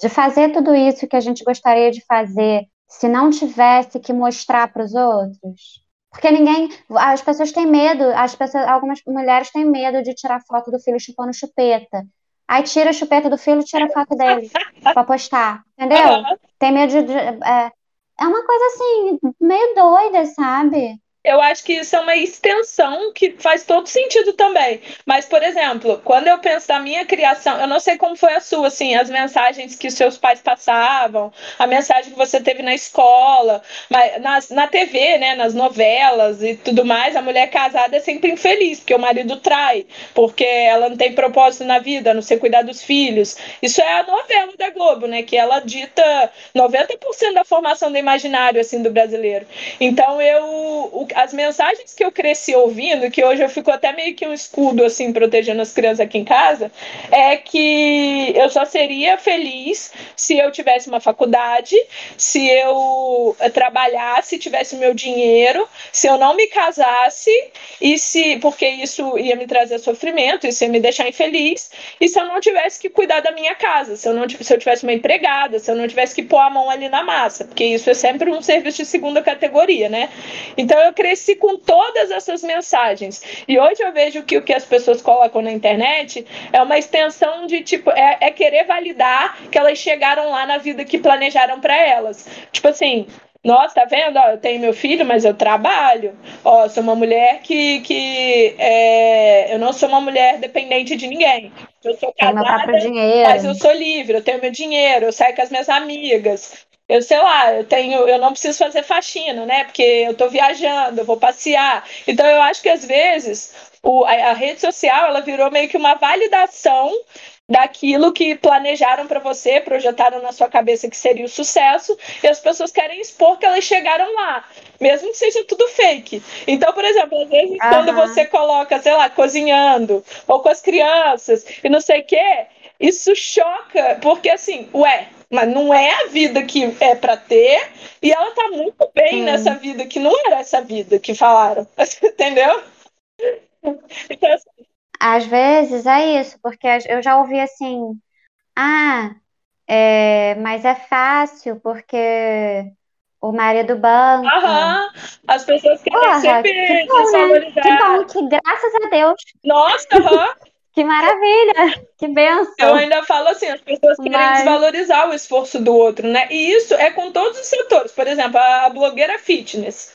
de fazer tudo isso que a gente gostaria de fazer, se não tivesse que mostrar para os outros. Porque ninguém. As pessoas têm medo, as pessoas, algumas mulheres têm medo de tirar foto do filho chupando chupeta. Aí tira a chupeta do filho e tira a foto dele para postar. Entendeu? Tem medo de. de é, é uma coisa assim, meio doida, sabe? Eu acho que isso é uma extensão que faz todo sentido também. Mas, por exemplo, quando eu penso na minha criação, eu não sei como foi a sua, assim, as mensagens que os seus pais passavam, a mensagem que você teve na escola, mas nas, na TV, né, nas novelas e tudo mais, a mulher casada é sempre infeliz, porque o marido trai, porque ela não tem propósito na vida, não ser cuidar dos filhos. Isso é a novela da Globo, né, que ela dita 90% da formação do imaginário, assim, do brasileiro. Então, eu as mensagens que eu cresci ouvindo, que hoje eu fico até meio que um escudo, assim, protegendo as crianças aqui em casa, é que eu só seria feliz se eu tivesse uma faculdade, se eu trabalhasse, tivesse meu dinheiro, se eu não me casasse, e se, porque isso ia me trazer sofrimento, isso ia me deixar infeliz, e se eu não tivesse que cuidar da minha casa, se eu, não, se eu tivesse uma empregada, se eu não tivesse que pôr a mão ali na massa, porque isso é sempre um serviço de segunda categoria, né? Então eu cresci com todas essas mensagens. E hoje eu vejo que o que as pessoas colocam na internet é uma extensão de tipo, é, é querer validar que elas chegaram lá na vida que planejaram para elas. Tipo assim, nossa, tá vendo? Ó, eu tenho meu filho, mas eu trabalho. Ó, sou uma mulher que. que é... Eu não sou uma mulher dependente de ninguém. Eu sou casada, mas eu sou livre, eu tenho meu dinheiro, eu saio com as minhas amigas eu sei lá, eu tenho, eu não preciso fazer faxina, né? Porque eu estou viajando, eu vou passear. Então eu acho que às vezes o, a, a rede social ela virou meio que uma validação daquilo que planejaram para você, projetaram na sua cabeça que seria o sucesso, e as pessoas querem expor que elas chegaram lá, mesmo que seja tudo fake. Então, por exemplo, às vezes uhum. quando você coloca, sei lá, cozinhando, ou com as crianças, e não sei o quê, isso choca, porque assim, ué, mas não é a vida que é para ter, e ela tá muito bem hum. nessa vida que não era essa vida que falaram, entendeu? Então, assim... Às vezes é isso, porque eu já ouvi assim, ah, é, mas é fácil porque o marido banco. Aham, as pessoas querem Porra, sempre que bom, né? Que bom, que graças a Deus. Nossa, aham. Que maravilha! Que benção! Eu ainda falo assim, as pessoas querem Mas... desvalorizar o esforço do outro, né? E isso é com todos os setores. Por exemplo, a blogueira fitness.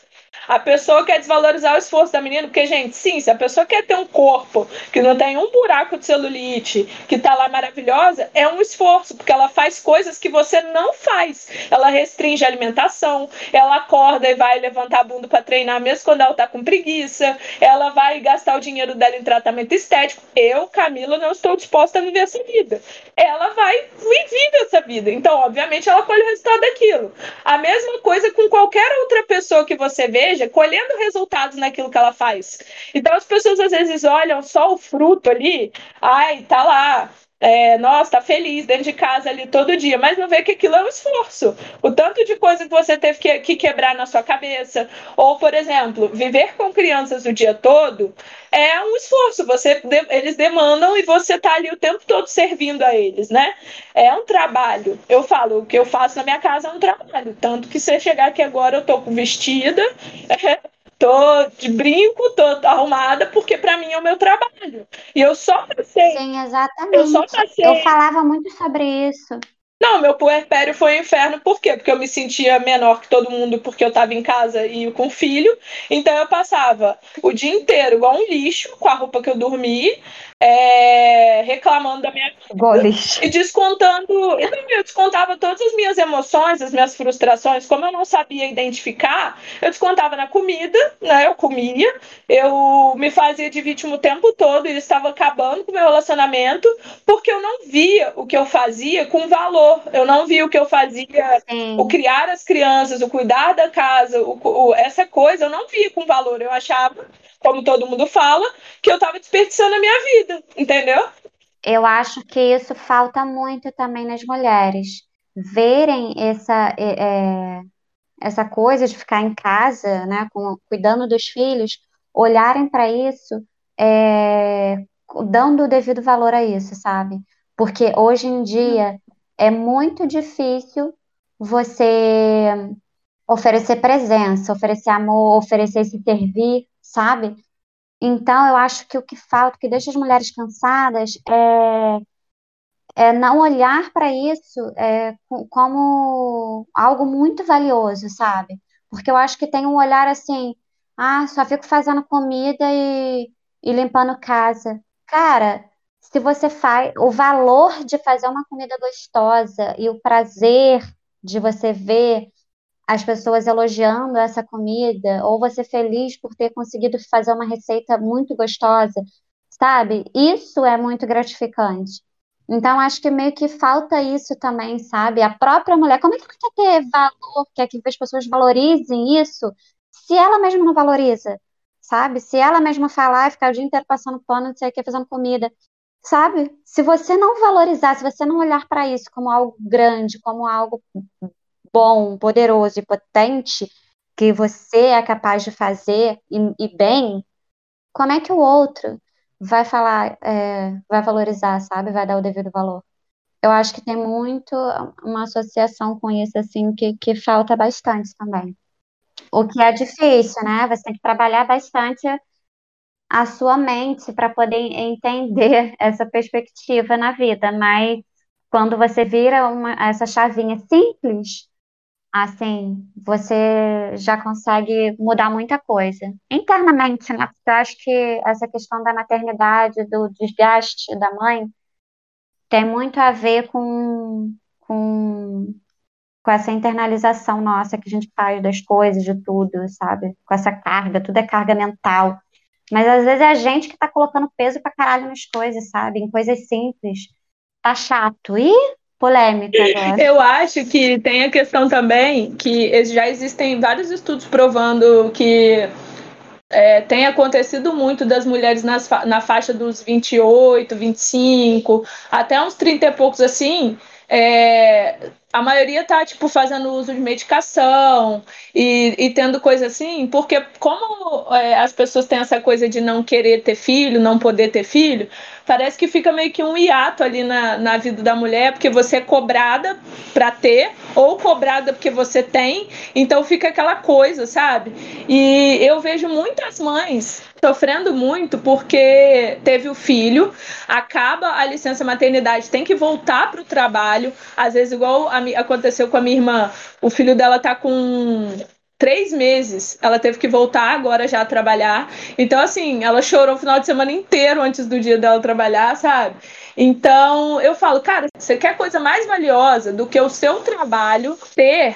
A pessoa quer desvalorizar o esforço da menina, porque, gente, sim, se a pessoa quer ter um corpo que não tem um buraco de celulite, que tá lá maravilhosa, é um esforço, porque ela faz coisas que você não faz. Ela restringe a alimentação, ela acorda e vai levantar a bunda para treinar, mesmo quando ela tá com preguiça, ela vai gastar o dinheiro dela em tratamento estético. Eu, Camila, não estou disposta a viver essa vida. Ela vai e vive essa vida. Então, obviamente, ela colhe o resultado daquilo. A mesma coisa com qualquer outra pessoa que você veja colhendo resultados naquilo que ela faz. Então as pessoas às vezes olham só o fruto ali, ai, tá lá, é, nossa, tá feliz dentro de casa ali todo dia, mas não vê que aquilo é um esforço. O tanto de coisa que você teve que, que quebrar na sua cabeça. Ou, por exemplo, viver com crianças o dia todo é um esforço. Você, eles demandam e você tá ali o tempo todo servindo a eles, né? É um trabalho. Eu falo, o que eu faço na minha casa é um trabalho. Tanto que você chegar aqui agora, eu tô vestida. tô de brinco, tô arrumada, porque para mim é o meu trabalho. E eu só passei. Sim, exatamente. Eu só passei. Eu falava muito sobre isso. Não, meu puerpério foi um inferno, por quê? Porque eu me sentia menor que todo mundo, porque eu estava em casa e com filho. Então eu passava o dia inteiro igual um lixo, com a roupa que eu dormi, é, reclamando da minha vida e descontando. Eu descontava todas as minhas emoções, as minhas frustrações, como eu não sabia identificar, eu descontava na comida, né? Eu comia, eu me fazia de vítima o tempo todo, e estava acabando com o meu relacionamento, porque eu não via o que eu fazia com valor. Eu não via o que eu fazia, Sim. o criar as crianças, o cuidar da casa, o, o, essa coisa, eu não via com valor. Eu achava como todo mundo fala, que eu estava desperdiçando a minha vida, entendeu? Eu acho que isso falta muito também nas mulheres. Verem essa, é, é, essa coisa de ficar em casa, né, com, cuidando dos filhos, olharem para isso, é, dando o devido valor a isso, sabe? Porque hoje em dia é muito difícil você oferecer presença, oferecer amor, oferecer se servir sabe? Então, eu acho que o que falta, o que deixa as mulheres cansadas é, é não olhar para isso é, como algo muito valioso, sabe? Porque eu acho que tem um olhar assim, ah, só fico fazendo comida e, e limpando casa. Cara, se você faz o valor de fazer uma comida gostosa e o prazer de você ver as pessoas elogiando essa comida, ou você feliz por ter conseguido fazer uma receita muito gostosa, sabe? Isso é muito gratificante. Então, acho que meio que falta isso também, sabe? A própria mulher, como é que ela quer ter valor, quer que as pessoas valorizem isso, se ela mesma não valoriza, sabe? Se ela mesma falar e ficar o dia inteiro passando pano, não sei o que, fazendo comida, sabe? Se você não valorizar, se você não olhar para isso como algo grande, como algo bom, poderoso e potente que você é capaz de fazer e, e bem, como é que o outro vai falar, é, vai valorizar, sabe? Vai dar o devido valor. Eu acho que tem muito uma associação com isso, assim, que, que falta bastante também. O que é difícil, né? Você tem que trabalhar bastante a sua mente para poder entender essa perspectiva na vida, mas quando você vira uma, essa chavinha simples, assim, você já consegue mudar muita coisa. Internamente, né? Porque eu acho que essa questão da maternidade, do desgaste da mãe, tem muito a ver com, com, com essa internalização nossa que a gente faz das coisas, de tudo, sabe? Com essa carga, tudo é carga mental. Mas às vezes é a gente que tá colocando peso pra caralho nas coisas, sabe? Em coisas simples. Tá chato. E polêmica agora. Eu acho que tem a questão também que já existem vários estudos provando que é, tem acontecido muito das mulheres nas, na faixa dos 28, 25, até uns 30 e poucos assim, é, a maioria tá, tipo, fazendo uso de medicação e, e tendo coisa assim, porque como é, as pessoas têm essa coisa de não querer ter filho, não poder ter filho, parece que fica meio que um hiato ali na, na vida da mulher, porque você é cobrada para ter, ou cobrada porque você tem, então fica aquela coisa, sabe? E eu vejo muitas mães sofrendo muito porque teve o filho, acaba a licença maternidade, tem que voltar para o trabalho, às vezes igual a, aconteceu com a minha irmã, o filho dela tá com três meses. Ela teve que voltar agora já a trabalhar. Então, assim, ela chorou o final de semana inteiro antes do dia dela trabalhar, sabe? Então, eu falo, cara, você quer coisa mais valiosa do que o seu trabalho ter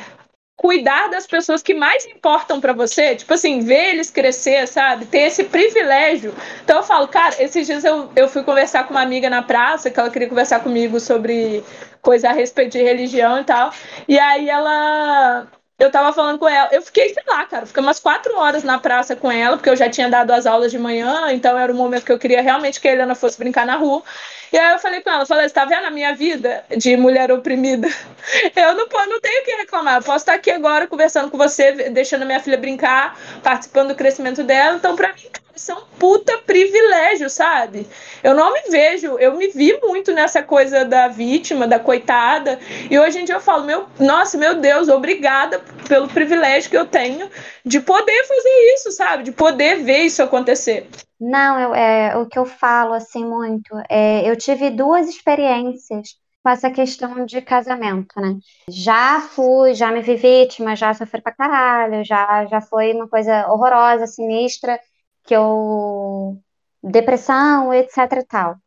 cuidar das pessoas que mais importam para você, tipo assim, ver eles crescer, sabe? Ter esse privilégio. Então eu falo, cara, esses dias eu, eu fui conversar com uma amiga na praça, que ela queria conversar comigo sobre coisa a respeito de religião e tal. E aí ela eu tava falando com ela, eu fiquei, sei lá, cara, fiquei umas quatro horas na praça com ela, porque eu já tinha dado as aulas de manhã, então era o momento que eu queria realmente que a Helena fosse brincar na rua. E aí eu falei com ela, falei, você tá vendo a minha vida de mulher oprimida? Eu não, não tenho o que reclamar, eu posso estar aqui agora conversando com você, deixando minha filha brincar, participando do crescimento dela, então pra mim, isso é um puta privilégio, sabe? Eu não me vejo, eu me vi muito nessa coisa da vítima, da coitada, e hoje em dia eu falo, meu, nossa, meu Deus, obrigada pelo privilégio que eu tenho de poder fazer isso, sabe? De poder ver isso acontecer. Não, eu, é, o que eu falo assim muito, é, eu tive duas experiências com essa questão de casamento, né? Já fui, já me vi vítima, já sofri pra caralho, já, já foi uma coisa horrorosa, sinistra, que eu. depressão, etc e tal.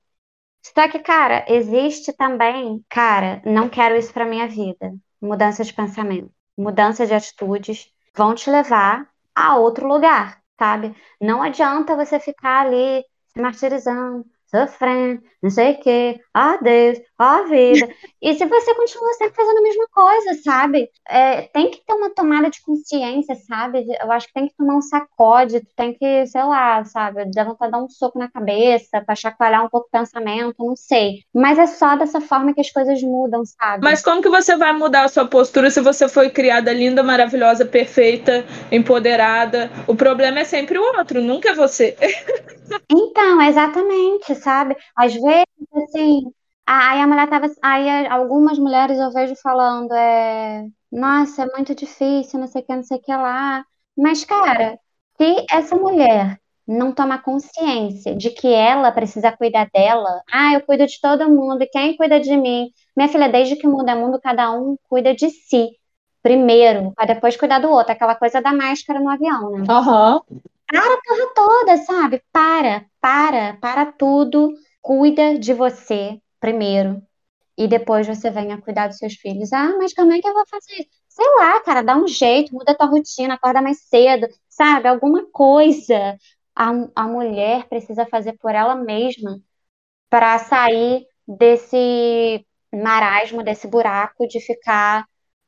Só que, cara, existe também, cara, não quero isso pra minha vida. Mudança de pensamento, mudança de atitudes vão te levar a outro lugar, sabe? Não adianta você ficar ali se martirizando, sofrendo, não sei o quê, ah Deus, ah vida. E se você continua sempre fazendo a mesma coisa, sabe? É, tem que ter uma tomada de consciência, sabe? Eu acho que tem que tomar um sacode, tem que, sei lá, sabe, dar vontade de dar um soco na cabeça, pra chacoalhar um pouco o pensamento, não sei. Mas é só dessa forma que as coisas mudam, sabe? Mas como que você vai mudar a sua postura se você foi criada linda, maravilhosa, perfeita, empoderada? O problema é sempre o outro, nunca é você. Então, exatamente, sabe? Às vezes, assim, aí a mulher tava. Aí algumas mulheres eu vejo falando, é, nossa, é muito difícil, não sei o que, não sei o que lá. Mas, cara, se essa mulher não tomar consciência de que ela precisa cuidar dela, ah, eu cuido de todo mundo, e quem cuida de mim? Minha filha, desde que muda mundo, cada um cuida de si primeiro, para depois cuidar do outro. Aquela coisa da máscara no avião, né? Aham. Uhum. Para a porra toda, sabe? Para, para, para tudo. Cuida de você primeiro. E depois você venha cuidar dos seus filhos. Ah, mas como é que eu vou fazer isso? Sei lá, cara, dá um jeito, muda tua rotina, acorda mais cedo, sabe? Alguma coisa a, a mulher precisa fazer por ela mesma para sair desse marasmo, desse buraco de ficar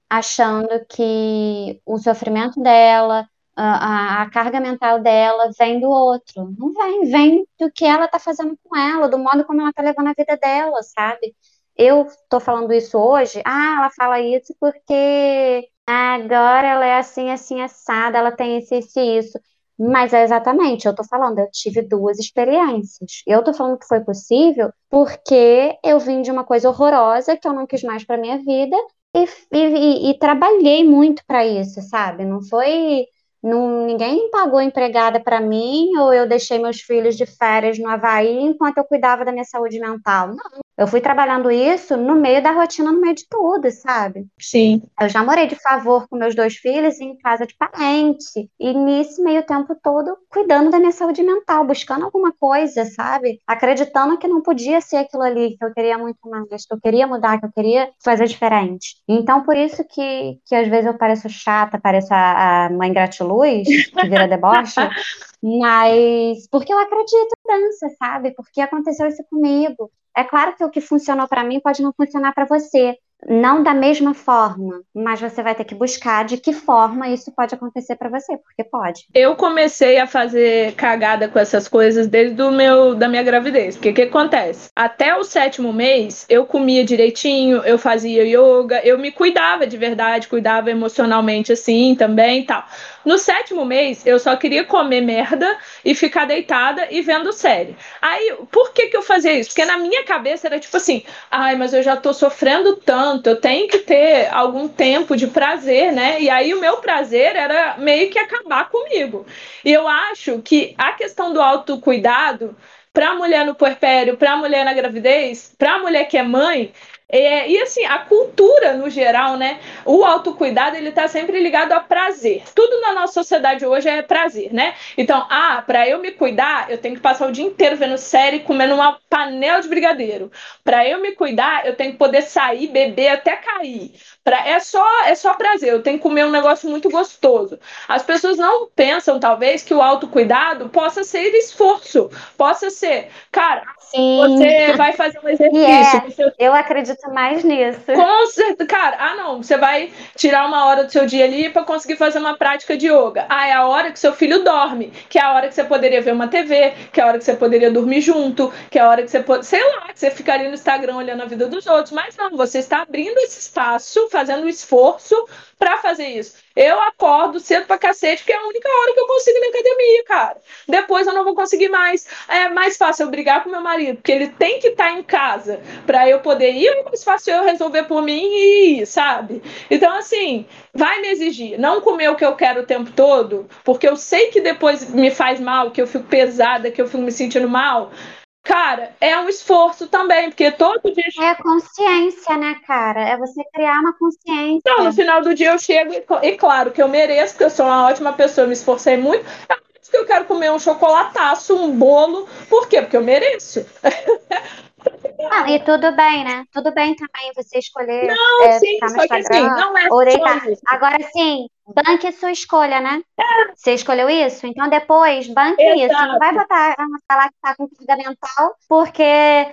achando que o sofrimento dela, a, a, carga mental dela vem do outro. Não vem, vem do que ela está fazendo com ela, do modo como ela está levando a vida dela, sabe? Eu estou falando isso hoje, ah, ela fala isso porque agora ela é assim, assim, assada, ela tem esse, esse, isso. Mas é exatamente, eu tô falando, eu tive duas experiências. Eu tô falando que foi possível porque eu vim de uma coisa horrorosa que eu não quis mais para minha vida e, e, e, trabalhei muito para isso, sabe? Não foi não, ninguém pagou empregada para mim ou eu deixei meus filhos de férias no Havaí enquanto eu cuidava da minha saúde mental. Não. Eu fui trabalhando isso no meio da rotina, no meio de tudo, sabe? Sim. Eu já morei de favor com meus dois filhos em casa de parente. E nesse meio tempo todo, cuidando da minha saúde mental, buscando alguma coisa, sabe? Acreditando que não podia ser aquilo ali, que eu queria muito mais, que eu queria mudar, que eu queria fazer diferente. Então, por isso que, que às vezes eu pareço chata, pareço a, a mãe gratiluz, que vira deboche. Mas porque eu acredito em dança, sabe? Porque aconteceu isso comigo. É claro que o que funcionou para mim pode não funcionar para você. Não da mesma forma, mas você vai ter que buscar de que forma isso pode acontecer para você, porque pode. Eu comecei a fazer cagada com essas coisas desde o meu da minha gravidez. Porque o que acontece? Até o sétimo mês, eu comia direitinho, eu fazia yoga, eu me cuidava de verdade, cuidava emocionalmente assim também e tal. No sétimo mês, eu só queria comer merda e ficar deitada e vendo série. Aí, por que que eu fazia isso? Porque na minha cabeça era tipo assim, ai, mas eu já tô sofrendo tanto, eu tenho que ter algum tempo de prazer, né? E aí o meu prazer era meio que acabar comigo. E eu acho que a questão do autocuidado para a mulher no puerpério, para a mulher na gravidez, para a mulher que é mãe, é, e assim, a cultura no geral, né? O autocuidado, ele tá sempre ligado a prazer. Tudo na nossa sociedade hoje é prazer, né? Então, ah, para eu me cuidar, eu tenho que passar o dia inteiro vendo série, comendo uma panela de brigadeiro. Para eu me cuidar, eu tenho que poder sair, beber até cair. Pra, é só é só prazer, eu tenho que comer um negócio muito gostoso. As pessoas não pensam, talvez, que o autocuidado possa ser esforço, possa ser, cara, Sim. você vai fazer um exercício. Yeah, você... Eu acredito mais nisso. Com certeza. cara, ah não, você vai tirar uma hora do seu dia ali para conseguir fazer uma prática de yoga. Ah, é a hora que seu filho dorme, que é a hora que você poderia ver uma TV, que é a hora que você poderia dormir junto, que é a hora que você pode, sei lá, que você ficaria no Instagram olhando a vida dos outros, mas não, você está abrindo esse espaço, fazendo o esforço para fazer isso. Eu acordo cedo pra cacete, porque é a única hora que eu consigo ir na academia, cara. Depois eu não vou conseguir mais. É mais fácil eu brigar com meu marido, porque ele tem que estar tá em casa para eu poder ir, é mais fácil eu resolver por mim e ir, sabe? Então, assim, vai me exigir. Não comer o que eu quero o tempo todo, porque eu sei que depois me faz mal, que eu fico pesada, que eu fico me sentindo mal. Cara, é um esforço também, porque todo dia. É consciência, né, cara? É você criar uma consciência. Então, no final do dia eu chego e, e claro que eu mereço, porque eu sou uma ótima pessoa, me esforcei muito. É que eu quero comer um chocolataço, um bolo. Por quê? Porque eu mereço. Não, e tudo bem, né? Tudo bem também você escolher não, é, sim, ficar no Instagram assim, não é ou deitar. Agora sim, banque sua escolha, né? Você escolheu isso? Então depois, banque Exato. isso. Não vai botar falar que tá com carga mental porque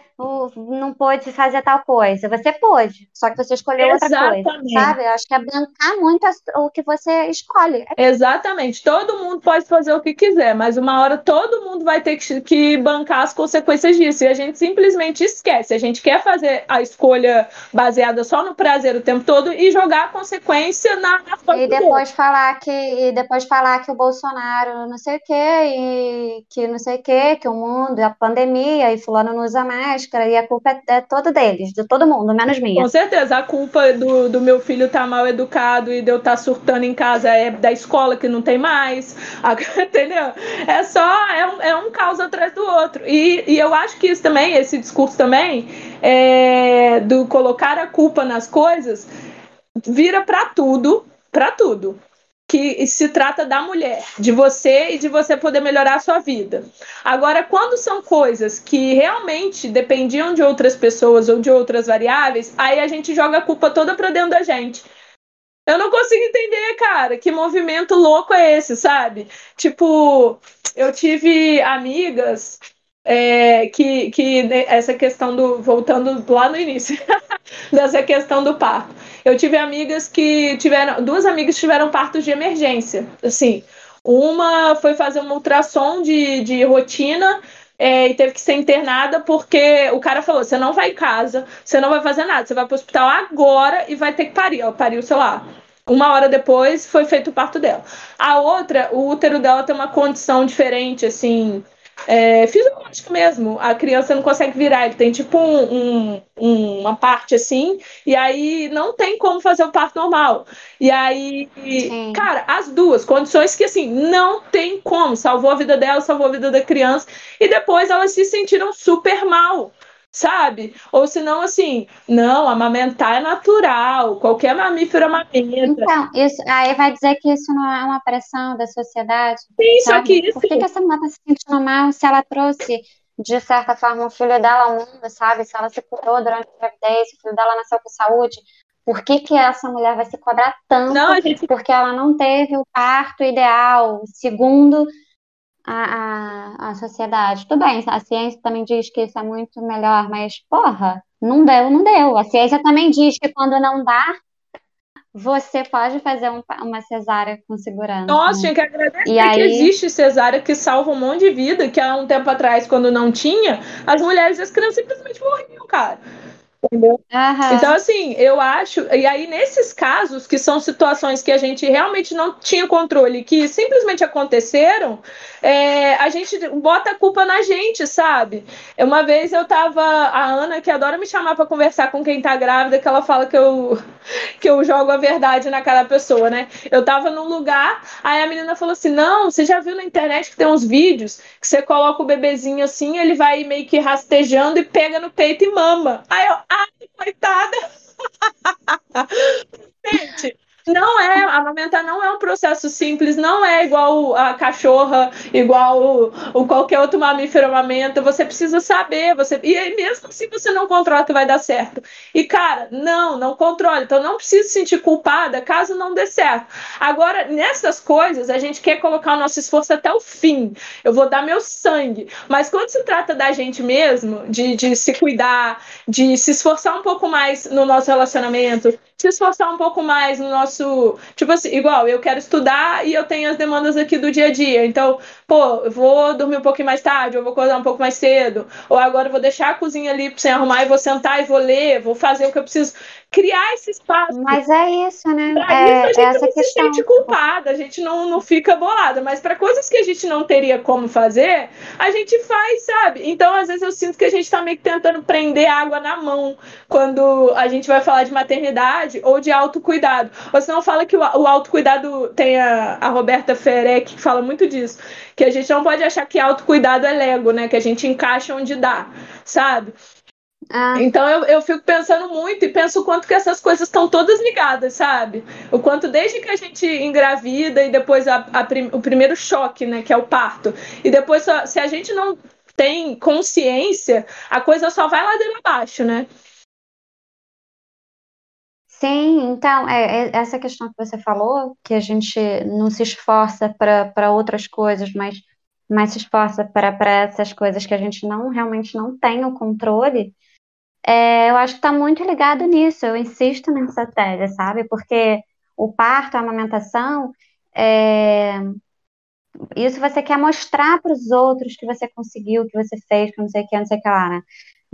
não pôde fazer tal coisa. Você pôde, só que você escolheu Exatamente. outra coisa, sabe? Eu acho que é bancar muito o que você escolhe. Exatamente. Todo mundo pode fazer o que quiser, mas uma hora todo mundo vai ter que bancar as consequências disso. E a gente simplesmente esquece. A gente quer fazer a escolha baseada só no prazer o tempo todo e jogar a consequência na, na E depois falar que e depois falar que o Bolsonaro não sei o quê, e que não sei o quê, que o mundo, a pandemia, e fulano não usa máscara, e a culpa é, é toda deles, de todo mundo, menos minha. Com certeza, a culpa do, do meu filho estar tá mal educado e de eu estar tá surtando em casa é da escola que não tem mais, entendeu? É só, é um, é um caos atrás do outro. E, e eu acho que isso também, esse discurso também, é, do colocar a culpa nas coisas, vira para tudo, para tudo que se trata da mulher, de você e de você poder melhorar a sua vida. Agora, quando são coisas que realmente dependiam de outras pessoas ou de outras variáveis, aí a gente joga a culpa toda para dentro da gente. Eu não consigo entender, cara, que movimento louco é esse, sabe? Tipo, eu tive amigas é, que, que essa questão do. Voltando lá no início, dessa questão do parto. Eu tive amigas que tiveram. Duas amigas tiveram partos de emergência. Assim, uma foi fazer uma ultrassom de, de rotina. É, e teve que ser internada porque o cara falou: você não vai em casa, você não vai fazer nada, você vai para o hospital agora e vai ter que parir. Ela pariu, sei lá, uma hora depois foi feito o parto dela. A outra, o útero dela tem uma condição diferente, assim, é, fisiológico mesmo. A criança não consegue virar, ele tem tipo um, um, uma parte assim, e aí não tem como fazer o parto normal. E aí, Sim. cara, as duas condições que assim, não tem como. Salvou a vida dela, salvou a vida da criança, e depois elas se sentiram super mal sabe? Ou senão, assim, não, amamentar é natural, qualquer mamífero amamenta. Então, isso, aí vai dizer que isso não é uma pressão da sociedade. Sim, sabe? só que isso. Por que, que essa mulher tá se sentindo mal se ela trouxe, de certa forma, o filho dela ao mundo, sabe? Se ela se curou durante a gravidez, o filho dela nasceu com saúde. Por que, que essa mulher vai se cobrar tanto? Não, gente... Porque ela não teve o parto ideal, segundo a, a, a sociedade. Tudo bem, a ciência também diz que isso é muito melhor, mas, porra, não deu, não deu. A ciência também diz que quando não dá, você pode fazer um, uma cesárea com segurança. Nossa, tinha que agradecer e aí... que existe cesárea que salva um monte de vida, que há um tempo atrás, quando não tinha, as mulheres e as crianças simplesmente morriam, cara. Entendeu? Uhum. Então, assim, eu acho. E aí, nesses casos, que são situações que a gente realmente não tinha controle, que simplesmente aconteceram, é, a gente bota a culpa na gente, sabe? Uma vez eu tava. A Ana, que adora me chamar para conversar com quem tá grávida, que ela fala que eu, que eu jogo a verdade na cara da pessoa, né? Eu tava num lugar, aí a menina falou assim: Não, você já viu na internet que tem uns vídeos que você coloca o bebezinho assim, ele vai meio que rastejando e pega no peito e mama. Aí eu, ai, coitada! Gente, não é, amamentar não é um processo simples, não é igual a cachorra, igual o, qualquer outro mamífero amamenta. Você precisa saber, você e aí, mesmo assim você não controla que vai dar certo. E cara, não, não controla. Então não precisa se sentir culpada caso não dê certo. Agora, nessas coisas, a gente quer colocar o nosso esforço até o fim. Eu vou dar meu sangue. Mas quando se trata da gente mesmo, de, de se cuidar, de se esforçar um pouco mais no nosso relacionamento, se esforçar um pouco mais no nosso. Tipo assim, igual, eu quero estudar e eu tenho as demandas aqui do dia a dia. Então, pô, vou dormir um pouquinho mais tarde, eu vou acordar um pouco mais cedo. Ou agora vou deixar a cozinha ali sem arrumar e vou sentar e vou ler, vou fazer o que eu preciso. Criar esse espaço. Mas é isso, né? Pra é, isso a gente essa não questão. se sente culpada, a gente não, não fica bolada. Mas para coisas que a gente não teria como fazer, a gente faz, sabe? Então, às vezes, eu sinto que a gente tá meio que tentando prender água na mão quando a gente vai falar de maternidade ou de autocuidado. Você não fala que o, o autocuidado tem a, a Roberta Ferek que fala muito disso, que a gente não pode achar que autocuidado é Lego, né? Que a gente encaixa onde dá, sabe? Ah, Então eu, eu fico pensando muito e penso o quanto que essas coisas estão todas ligadas, sabe? O quanto desde que a gente engravida e depois a, a prim- o primeiro choque, né, que é o parto, e depois só- se a gente não tem consciência, a coisa só vai ladeira abaixo, né? sim, então, é, é essa questão que você falou, que a gente não se esforça para outras coisas, mas, mas se esforça para para essas coisas que a gente não realmente não tem o controle. É, eu acho que está muito ligado nisso, eu insisto nessa tese, sabe? Porque o parto, a amamentação, é, isso você quer mostrar para os outros que você conseguiu, que você fez, que não sei o que, não sei o que lá, né?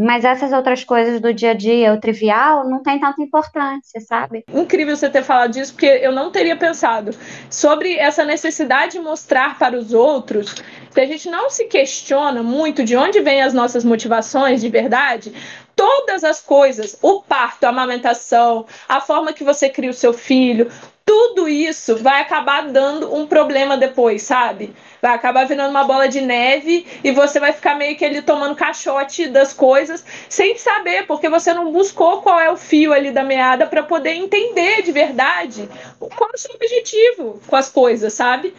Mas essas outras coisas do dia a dia, o trivial, não tem tanta importância, sabe? Incrível você ter falado disso, porque eu não teria pensado sobre essa necessidade de mostrar para os outros. Se a gente não se questiona muito de onde vêm as nossas motivações de verdade, todas as coisas, o parto, a amamentação, a forma que você cria o seu filho, tudo isso vai acabar dando um problema depois, sabe? Vai acabar virando uma bola de neve e você vai ficar meio que ali tomando caixote das coisas sem saber, porque você não buscou qual é o fio ali da meada para poder entender de verdade qual é o seu objetivo com as coisas, sabe?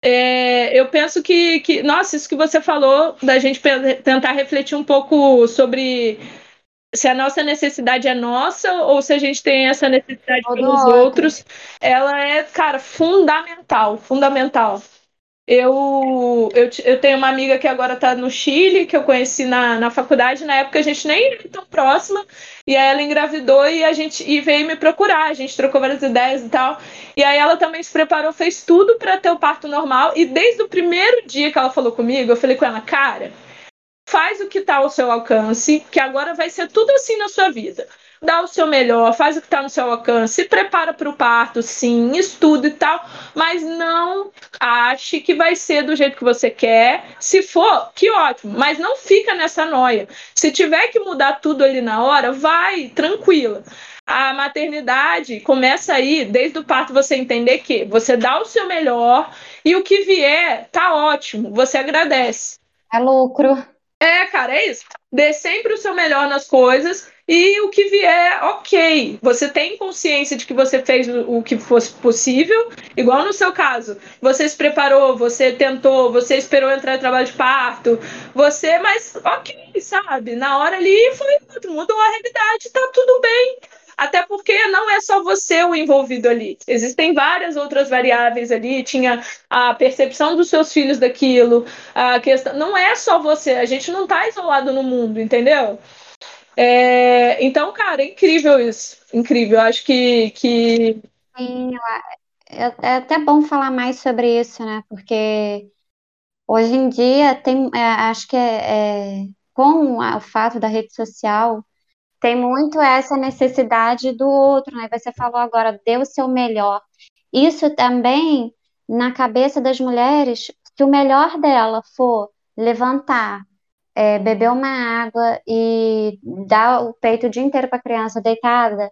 É, eu penso que, que, nossa, isso que você falou, da gente tentar refletir um pouco sobre se a nossa necessidade é nossa ou se a gente tem essa necessidade Ou do pelos outro. outros, ela é, cara, fundamental, fundamental. Eu, eu, eu tenho uma amiga que agora está no Chile, que eu conheci na, na faculdade, na época a gente nem era tão próxima, e aí ela engravidou e a gente e veio me procurar, a gente trocou várias ideias e tal. E aí ela também se preparou, fez tudo para ter o parto normal, e desde o primeiro dia que ela falou comigo, eu falei com ela, cara, faz o que está ao seu alcance, que agora vai ser tudo assim na sua vida. Dá o seu melhor, faz o que está no seu alcance, se prepara para o parto, sim, estuda e tal, mas não ache que vai ser do jeito que você quer. Se for, que ótimo, mas não fica nessa noia. Se tiver que mudar tudo ali na hora, vai, tranquila. A maternidade começa aí, desde o parto, você entender que você dá o seu melhor e o que vier tá ótimo, você agradece. É lucro. É, cara, é isso. Dê sempre o seu melhor nas coisas e o que vier, ok. Você tem consciência de que você fez o, que fosse possível, igual no seu caso. Você se preparou, você tentou, você esperou entrar em trabalho de parto, você, mas ok, sabe? Na hora ali foi mudou a realidade, tá tudo bem. Até porque não é só você o envolvido ali. Existem várias outras variáveis ali. Tinha a percepção dos seus filhos daquilo, a questão. Não é só você, a gente não tá isolado no mundo, entendeu? É, então, cara, é incrível isso. Incrível. Acho que, que Sim, é, até bom falar mais sobre isso, né? Porque hoje em dia tem, é, acho que é, é, com o fato da rede social, tem muito essa necessidade do outro, né? Você falou agora, dê o seu melhor. Isso também, na cabeça das mulheres, se o melhor dela for levantar, é, beber uma água e dar o peito o dia inteiro para a criança deitada,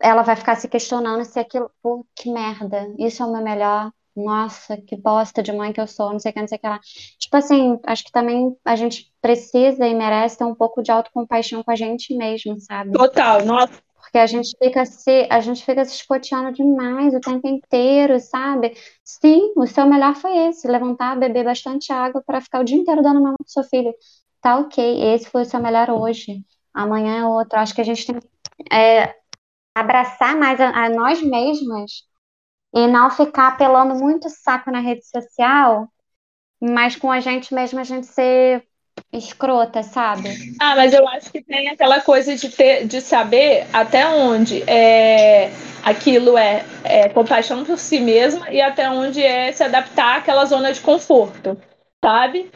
ela vai ficar se questionando se aquilo, pô, que merda, isso é o meu melhor. Nossa, que bosta de mãe que eu sou, não sei o que, não sei o que lá. Tipo assim, acho que também a gente precisa e merece ter um pouco de autocompaixão com a gente mesmo, sabe? total. Nossa, Porque a gente fica se, a gente fica se escoteando demais o tempo inteiro, sabe? Sim, o seu melhor foi esse, levantar, beber bastante água para ficar o dia inteiro dando mão pro seu filho. Tá ok, esse foi o seu melhor hoje. Amanhã é outro. Acho que a gente tem que é, abraçar mais a, a nós mesmas e não ficar apelando muito saco na rede social, mas com a gente mesma a gente ser escrota, sabe? Ah, mas eu acho que tem aquela coisa de ter, de saber até onde é, aquilo é, é compaixão por si mesma e até onde é se adaptar àquela zona de conforto, sabe?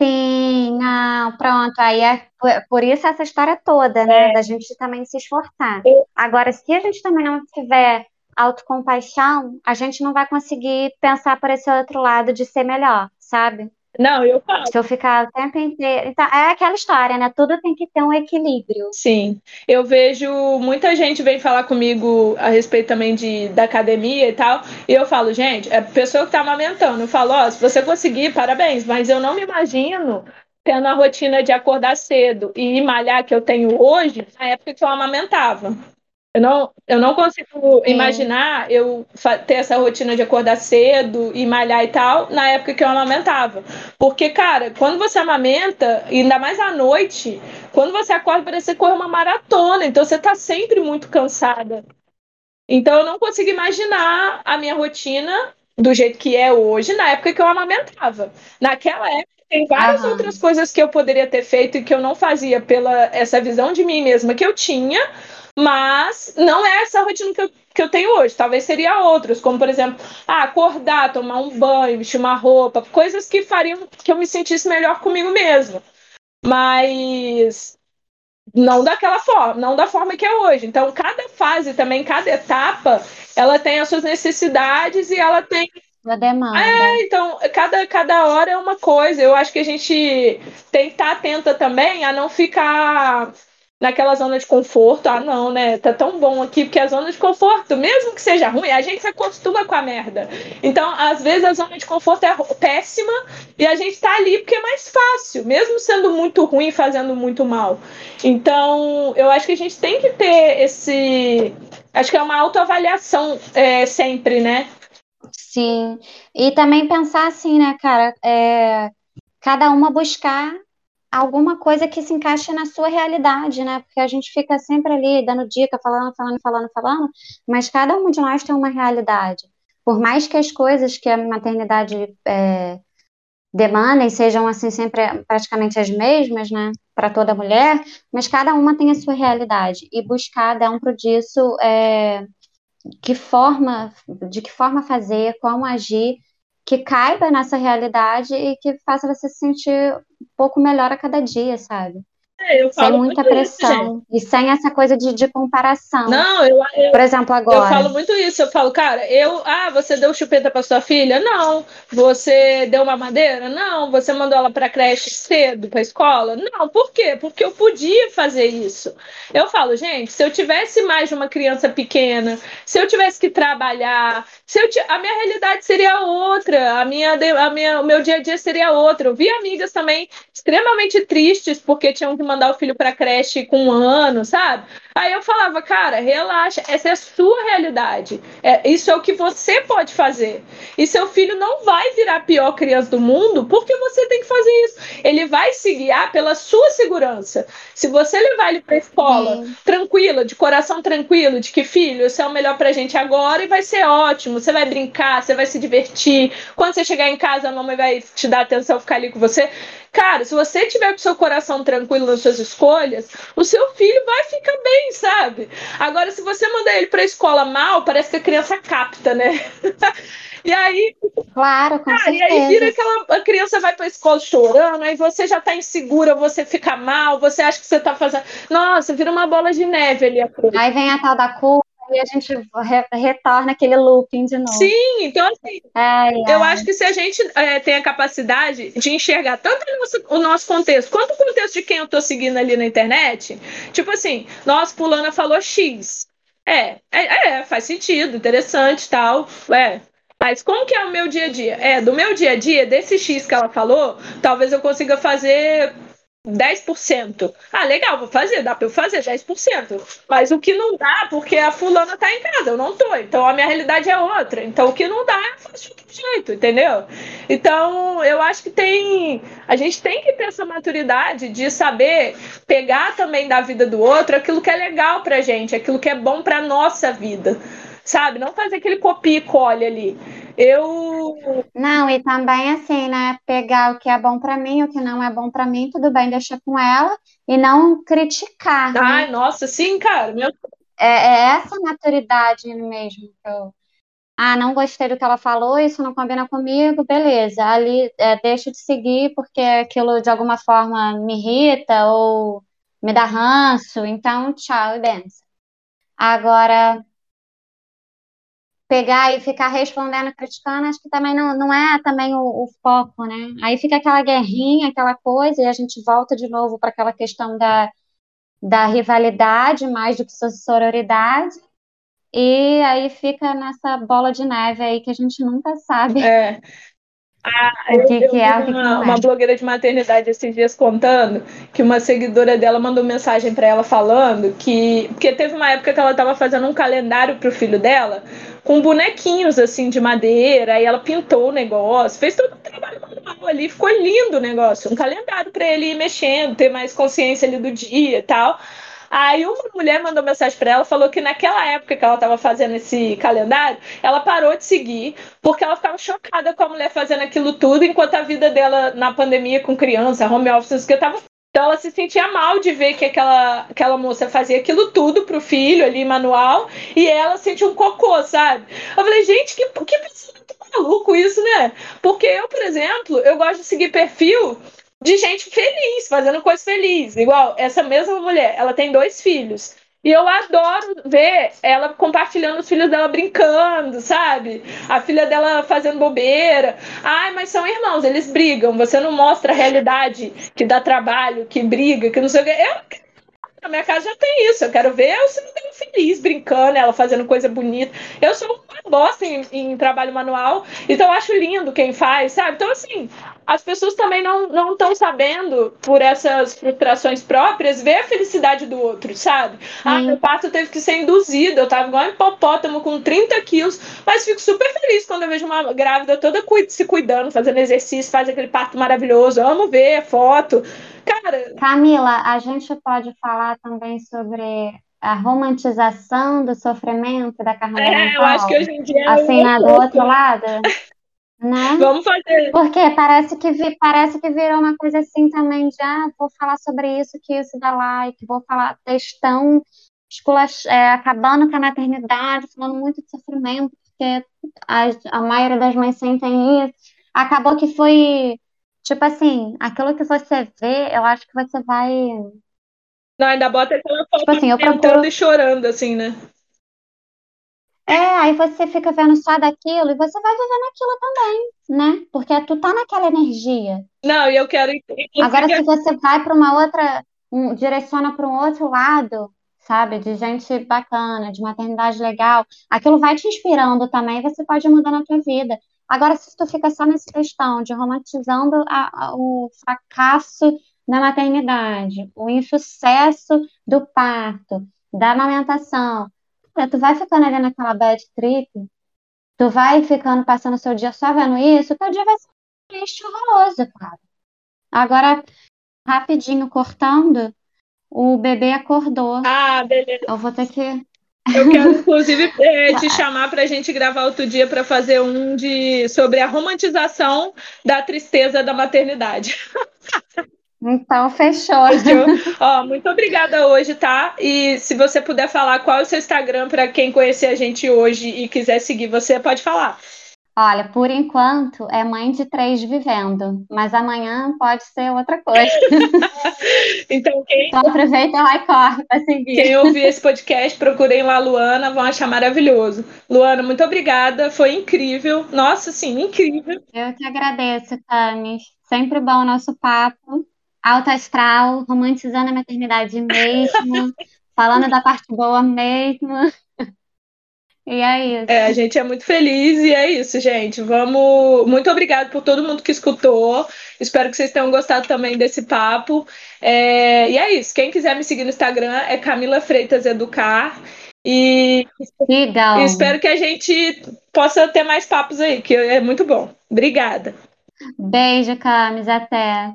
Sim, não, pronto. Aí é por, isso essa história toda, né? É. Da gente também se esforçar. Agora, se a gente também não tiver autocompaixão, a gente não vai conseguir pensar por esse outro lado de ser melhor, sabe? Não, eu falo. Se eu ficar o tempo inteiro. Então, é aquela história, né? Tudo tem que ter um equilíbrio. Sim, eu vejo muita gente vem falar comigo a respeito também de, da academia e tal, e eu falo, gente, é a pessoa que tá amamentando, eu falo, ó, se você conseguir, parabéns, mas eu não me imagino tendo a rotina de acordar cedo e ir malhar que eu tenho hoje, na época que eu amamentava. Eu não, eu não consigo imaginar eu ter essa rotina de acordar cedo e malhar e tal na época que eu amamentava. Porque, cara, quando você amamenta, ainda mais à noite, quando você acorda, parece que você corre uma maratona. Então você tá sempre muito cansada. Então eu não consigo imaginar a minha rotina do jeito que é hoje na época que eu amamentava. Naquela época tem várias Aham. outras coisas que eu poderia ter feito e que eu não fazia pela essa visão de mim mesma que eu tinha mas não é essa rotina que eu, que eu tenho hoje. Talvez seria outras, como por exemplo, ah, acordar, tomar um banho, vestir uma roupa, coisas que fariam que eu me sentisse melhor comigo mesma. Mas não daquela forma, não da forma que é hoje. Então, cada fase também, cada etapa, ela tem as suas necessidades e ela tem Da demanda. é, então, cada, cada hora é uma coisa. Eu acho que a gente tem que estar atenta também a não ficar naquela zona de conforto. Ah, não, né? Tá tão bom aqui, porque a zona de conforto, mesmo que seja ruim, a gente se acostuma com a merda. Então, às vezes, a zona de conforto é péssima e a gente tá ali porque é mais fácil, mesmo sendo muito ruim e fazendo muito mal. Então, eu acho que a gente tem que ter esse. Acho que é uma autoavaliação é, sempre, né? Sim. E também pensar assim, né, cara? É, cada uma buscar alguma coisa que se encaixe na sua realidade, né? Porque a gente fica sempre ali dando dica, falando, falando, falando, falando, mas cada um de nós tem uma realidade. Por mais que as coisas que a maternidade é, demandem sejam assim sempre praticamente as mesmas, né? Para toda mulher, mas cada uma tem a sua realidade e buscar dentro disso é, que forma, de que forma fazer, como agir que caiba nessa realidade e que faça você se sentir um pouco melhor a cada dia, sabe? É, eu sem falo muita muito pressão isso, e sem essa coisa de, de comparação. Não, eu, eu, Por exemplo, eu agora. falo muito isso. Eu falo, cara, eu. Ah, você deu chupeta para sua filha? Não. Você deu uma madeira? Não. Você mandou ela para creche cedo, para escola? Não. Por quê? Porque eu podia fazer isso. Eu falo, gente, se eu tivesse mais de uma criança pequena, se eu tivesse que trabalhar, se eu t... a minha realidade seria outra, a minha, a minha, o meu dia a dia seria outro. Eu vi amigas também extremamente tristes porque tinham que mandar o filho para creche com um ano, sabe? Aí eu falava, cara, relaxa, essa é a sua realidade. É, isso é o que você pode fazer. E seu filho não vai virar a pior criança do mundo porque você tem que fazer isso. Ele vai se guiar pela sua segurança. Se você levar ele para escola tranquila, de coração tranquilo, de que filho, isso é o melhor pra gente agora e vai ser ótimo. Você vai brincar, você vai se divertir. Quando você chegar em casa, a mamãe vai te dar atenção, ficar ali com você. Cara, se você tiver com seu coração tranquilo nas suas escolhas, o seu filho vai ficar bem, sabe? Agora, se você mandar ele pra escola mal, parece que a criança capta, né? E aí, Claro, com cara, e certeza. aí vira aquela a criança vai pra escola chorando, aí você já tá insegura, você fica mal, você acha que você tá fazendo. Nossa, vira uma bola de neve ali. Aí vem a tal da culpa e a gente re- retorna aquele looping de novo. Sim, então assim, Ai, Eu acho que se a gente é, tem a capacidade de enxergar tanto o nosso, contexto quanto o contexto de quem eu tô seguindo ali na internet, tipo assim, nossa, fulana falou X. É, é, é, faz sentido, interessante tal. É. Mas como que é o meu dia a dia? É, do meu dia a dia, desse X que ela falou, talvez eu consiga fazer 10%. Ah, legal, vou fazer, dá pra eu fazer 10%. Mas o que não dá, porque a fulana tá em casa, eu não tô. Então a minha realidade é outra. Então o que não dá, eu faço de outro jeito, entendeu? Então eu acho que tem. A gente tem que ter essa maturidade de saber pegar também da vida do outro aquilo que é legal pra gente, aquilo que é bom pra nossa vida. Sabe? Não fazer aquele copia e colhe ali. Eu. Não, e também assim, né? Pegar o que é bom para mim, o que não é bom para mim, tudo bem, deixa com ela e não criticar. Ai, né? nossa, sim, cara. Meu... É, é essa maturidade mesmo que eu. Ah, não gostei do que ela falou, isso não combina comigo, beleza. Ali é, deixo de seguir porque aquilo de alguma forma me irrita ou me dá ranço, então tchau e benção. Agora, pegar e ficar respondendo, criticando, acho que também não, não é também o, o, foco, né? Aí fica aquela guerrinha, aquela coisa, e a gente volta de novo para aquela questão da, da rivalidade, mais do que sororidade, e aí fica nessa bola de neve aí que a gente nunca sabe. É. Ah, o que, eu, que é, o que uma, é. uma blogueira de maternidade esses dias contando que uma seguidora dela mandou mensagem para ela falando que porque teve uma época que ela estava fazendo um calendário pro filho dela com bonequinhos assim de madeira, aí ela pintou o negócio, fez todo o trabalho manual ali, ficou lindo o negócio, um calendário para ele ir mexendo, ter mais consciência ali do dia e tal. Aí uma mulher mandou mensagem para ela, falou que naquela época que ela estava fazendo esse calendário, ela parou de seguir, porque ela ficava chocada com a mulher fazendo aquilo tudo, enquanto a vida dela na pandemia com criança, home office, que estava então ela se sentia mal de ver que aquela, aquela moça fazia aquilo tudo pro filho ali, manual, e ela sentia um cocô, sabe? Eu falei, gente, que, que pensamento maluco isso, né? Porque eu, por exemplo, eu gosto de seguir perfil de gente feliz, fazendo coisa feliz. Igual essa mesma mulher, ela tem dois filhos. E eu adoro ver ela compartilhando os filhos dela brincando, sabe? A filha dela fazendo bobeira. Ai, mas são irmãos, eles brigam. Você não mostra a realidade que dá trabalho, que briga, que não sei o quê. Eu na minha casa já tem isso. Eu quero ver o filho feliz, brincando, ela fazendo coisa bonita. Eu sou uma bosta em, em trabalho manual, então eu acho lindo quem faz, sabe? Então, assim, as pessoas também não estão sabendo, por essas frustrações próprias, ver a felicidade do outro, sabe? Ah, meu parto teve que ser induzido, eu tava igual um hipopótamo com 30 quilos, mas fico super feliz quando eu vejo uma grávida toda se cuidando, fazendo exercício, faz aquele parto maravilhoso. Eu amo ver foto. Cara. Camila, a gente pode falar também sobre a romantização do sofrimento da carreira é, mental? eu acho que hoje em dia é assim, do outro lado? Né? Vamos fazer. Porque parece que, vi, parece que virou uma coisa assim também de, ah, vou falar sobre isso, que isso dá like, vou falar textão, é, acabando com a maternidade, falando muito de sofrimento, porque a, a maioria das mães sentem isso. Acabou que foi, tipo assim, aquilo que você vê, eu acho que você vai... Não, ainda bota aquela foto tipo assim, eu procuro... e chorando, assim, né? É, aí você fica vendo só daquilo e você vai vivendo aquilo também, né? Porque tu tá naquela energia. Não, e eu quero. Agora, se você vai para uma outra, um, direciona para um outro lado, sabe, de gente bacana, de maternidade legal, aquilo vai te inspirando também e você pode mudar na tua vida. Agora, se tu fica só nessa questão de romantizando a, a, o fracasso da maternidade, o insucesso do parto, da amamentação, é, tu vai ficando ali naquela bad trip, tu vai ficando, passando o seu dia só vendo isso, teu dia vai ser triste horroroso, cara. Agora, rapidinho, cortando, o bebê acordou. Ah, beleza. Eu vou ter que. Eu quero, inclusive, é, te chamar para a gente gravar outro dia para fazer um de sobre a romantização da tristeza da maternidade. Então, fechou. Ó, muito obrigada hoje, tá? E se você puder falar qual é o seu Instagram para quem conhecer a gente hoje e quiser seguir você, pode falar. Olha, por enquanto é mãe de três vivendo, mas amanhã pode ser outra coisa. então, quem. Então aproveita lá e corre para seguir. Quem ouvir esse podcast, procurem lá a Luana, vão achar maravilhoso. Luana, muito obrigada, foi incrível. Nossa, sim, incrível. Eu que agradeço, Tamis. Sempre bom o nosso papo alto astral, romantizando a maternidade mesmo, falando da parte boa mesmo. E é isso. É, a gente é muito feliz e é isso, gente. Vamos. Muito obrigado por todo mundo que escutou. Espero que vocês tenham gostado também desse papo. É... E é isso. Quem quiser me seguir no Instagram é Camila Freitas Educar. E Legal. espero que a gente possa ter mais papos aí, que é muito bom. Obrigada. Beijo, Camis. Até.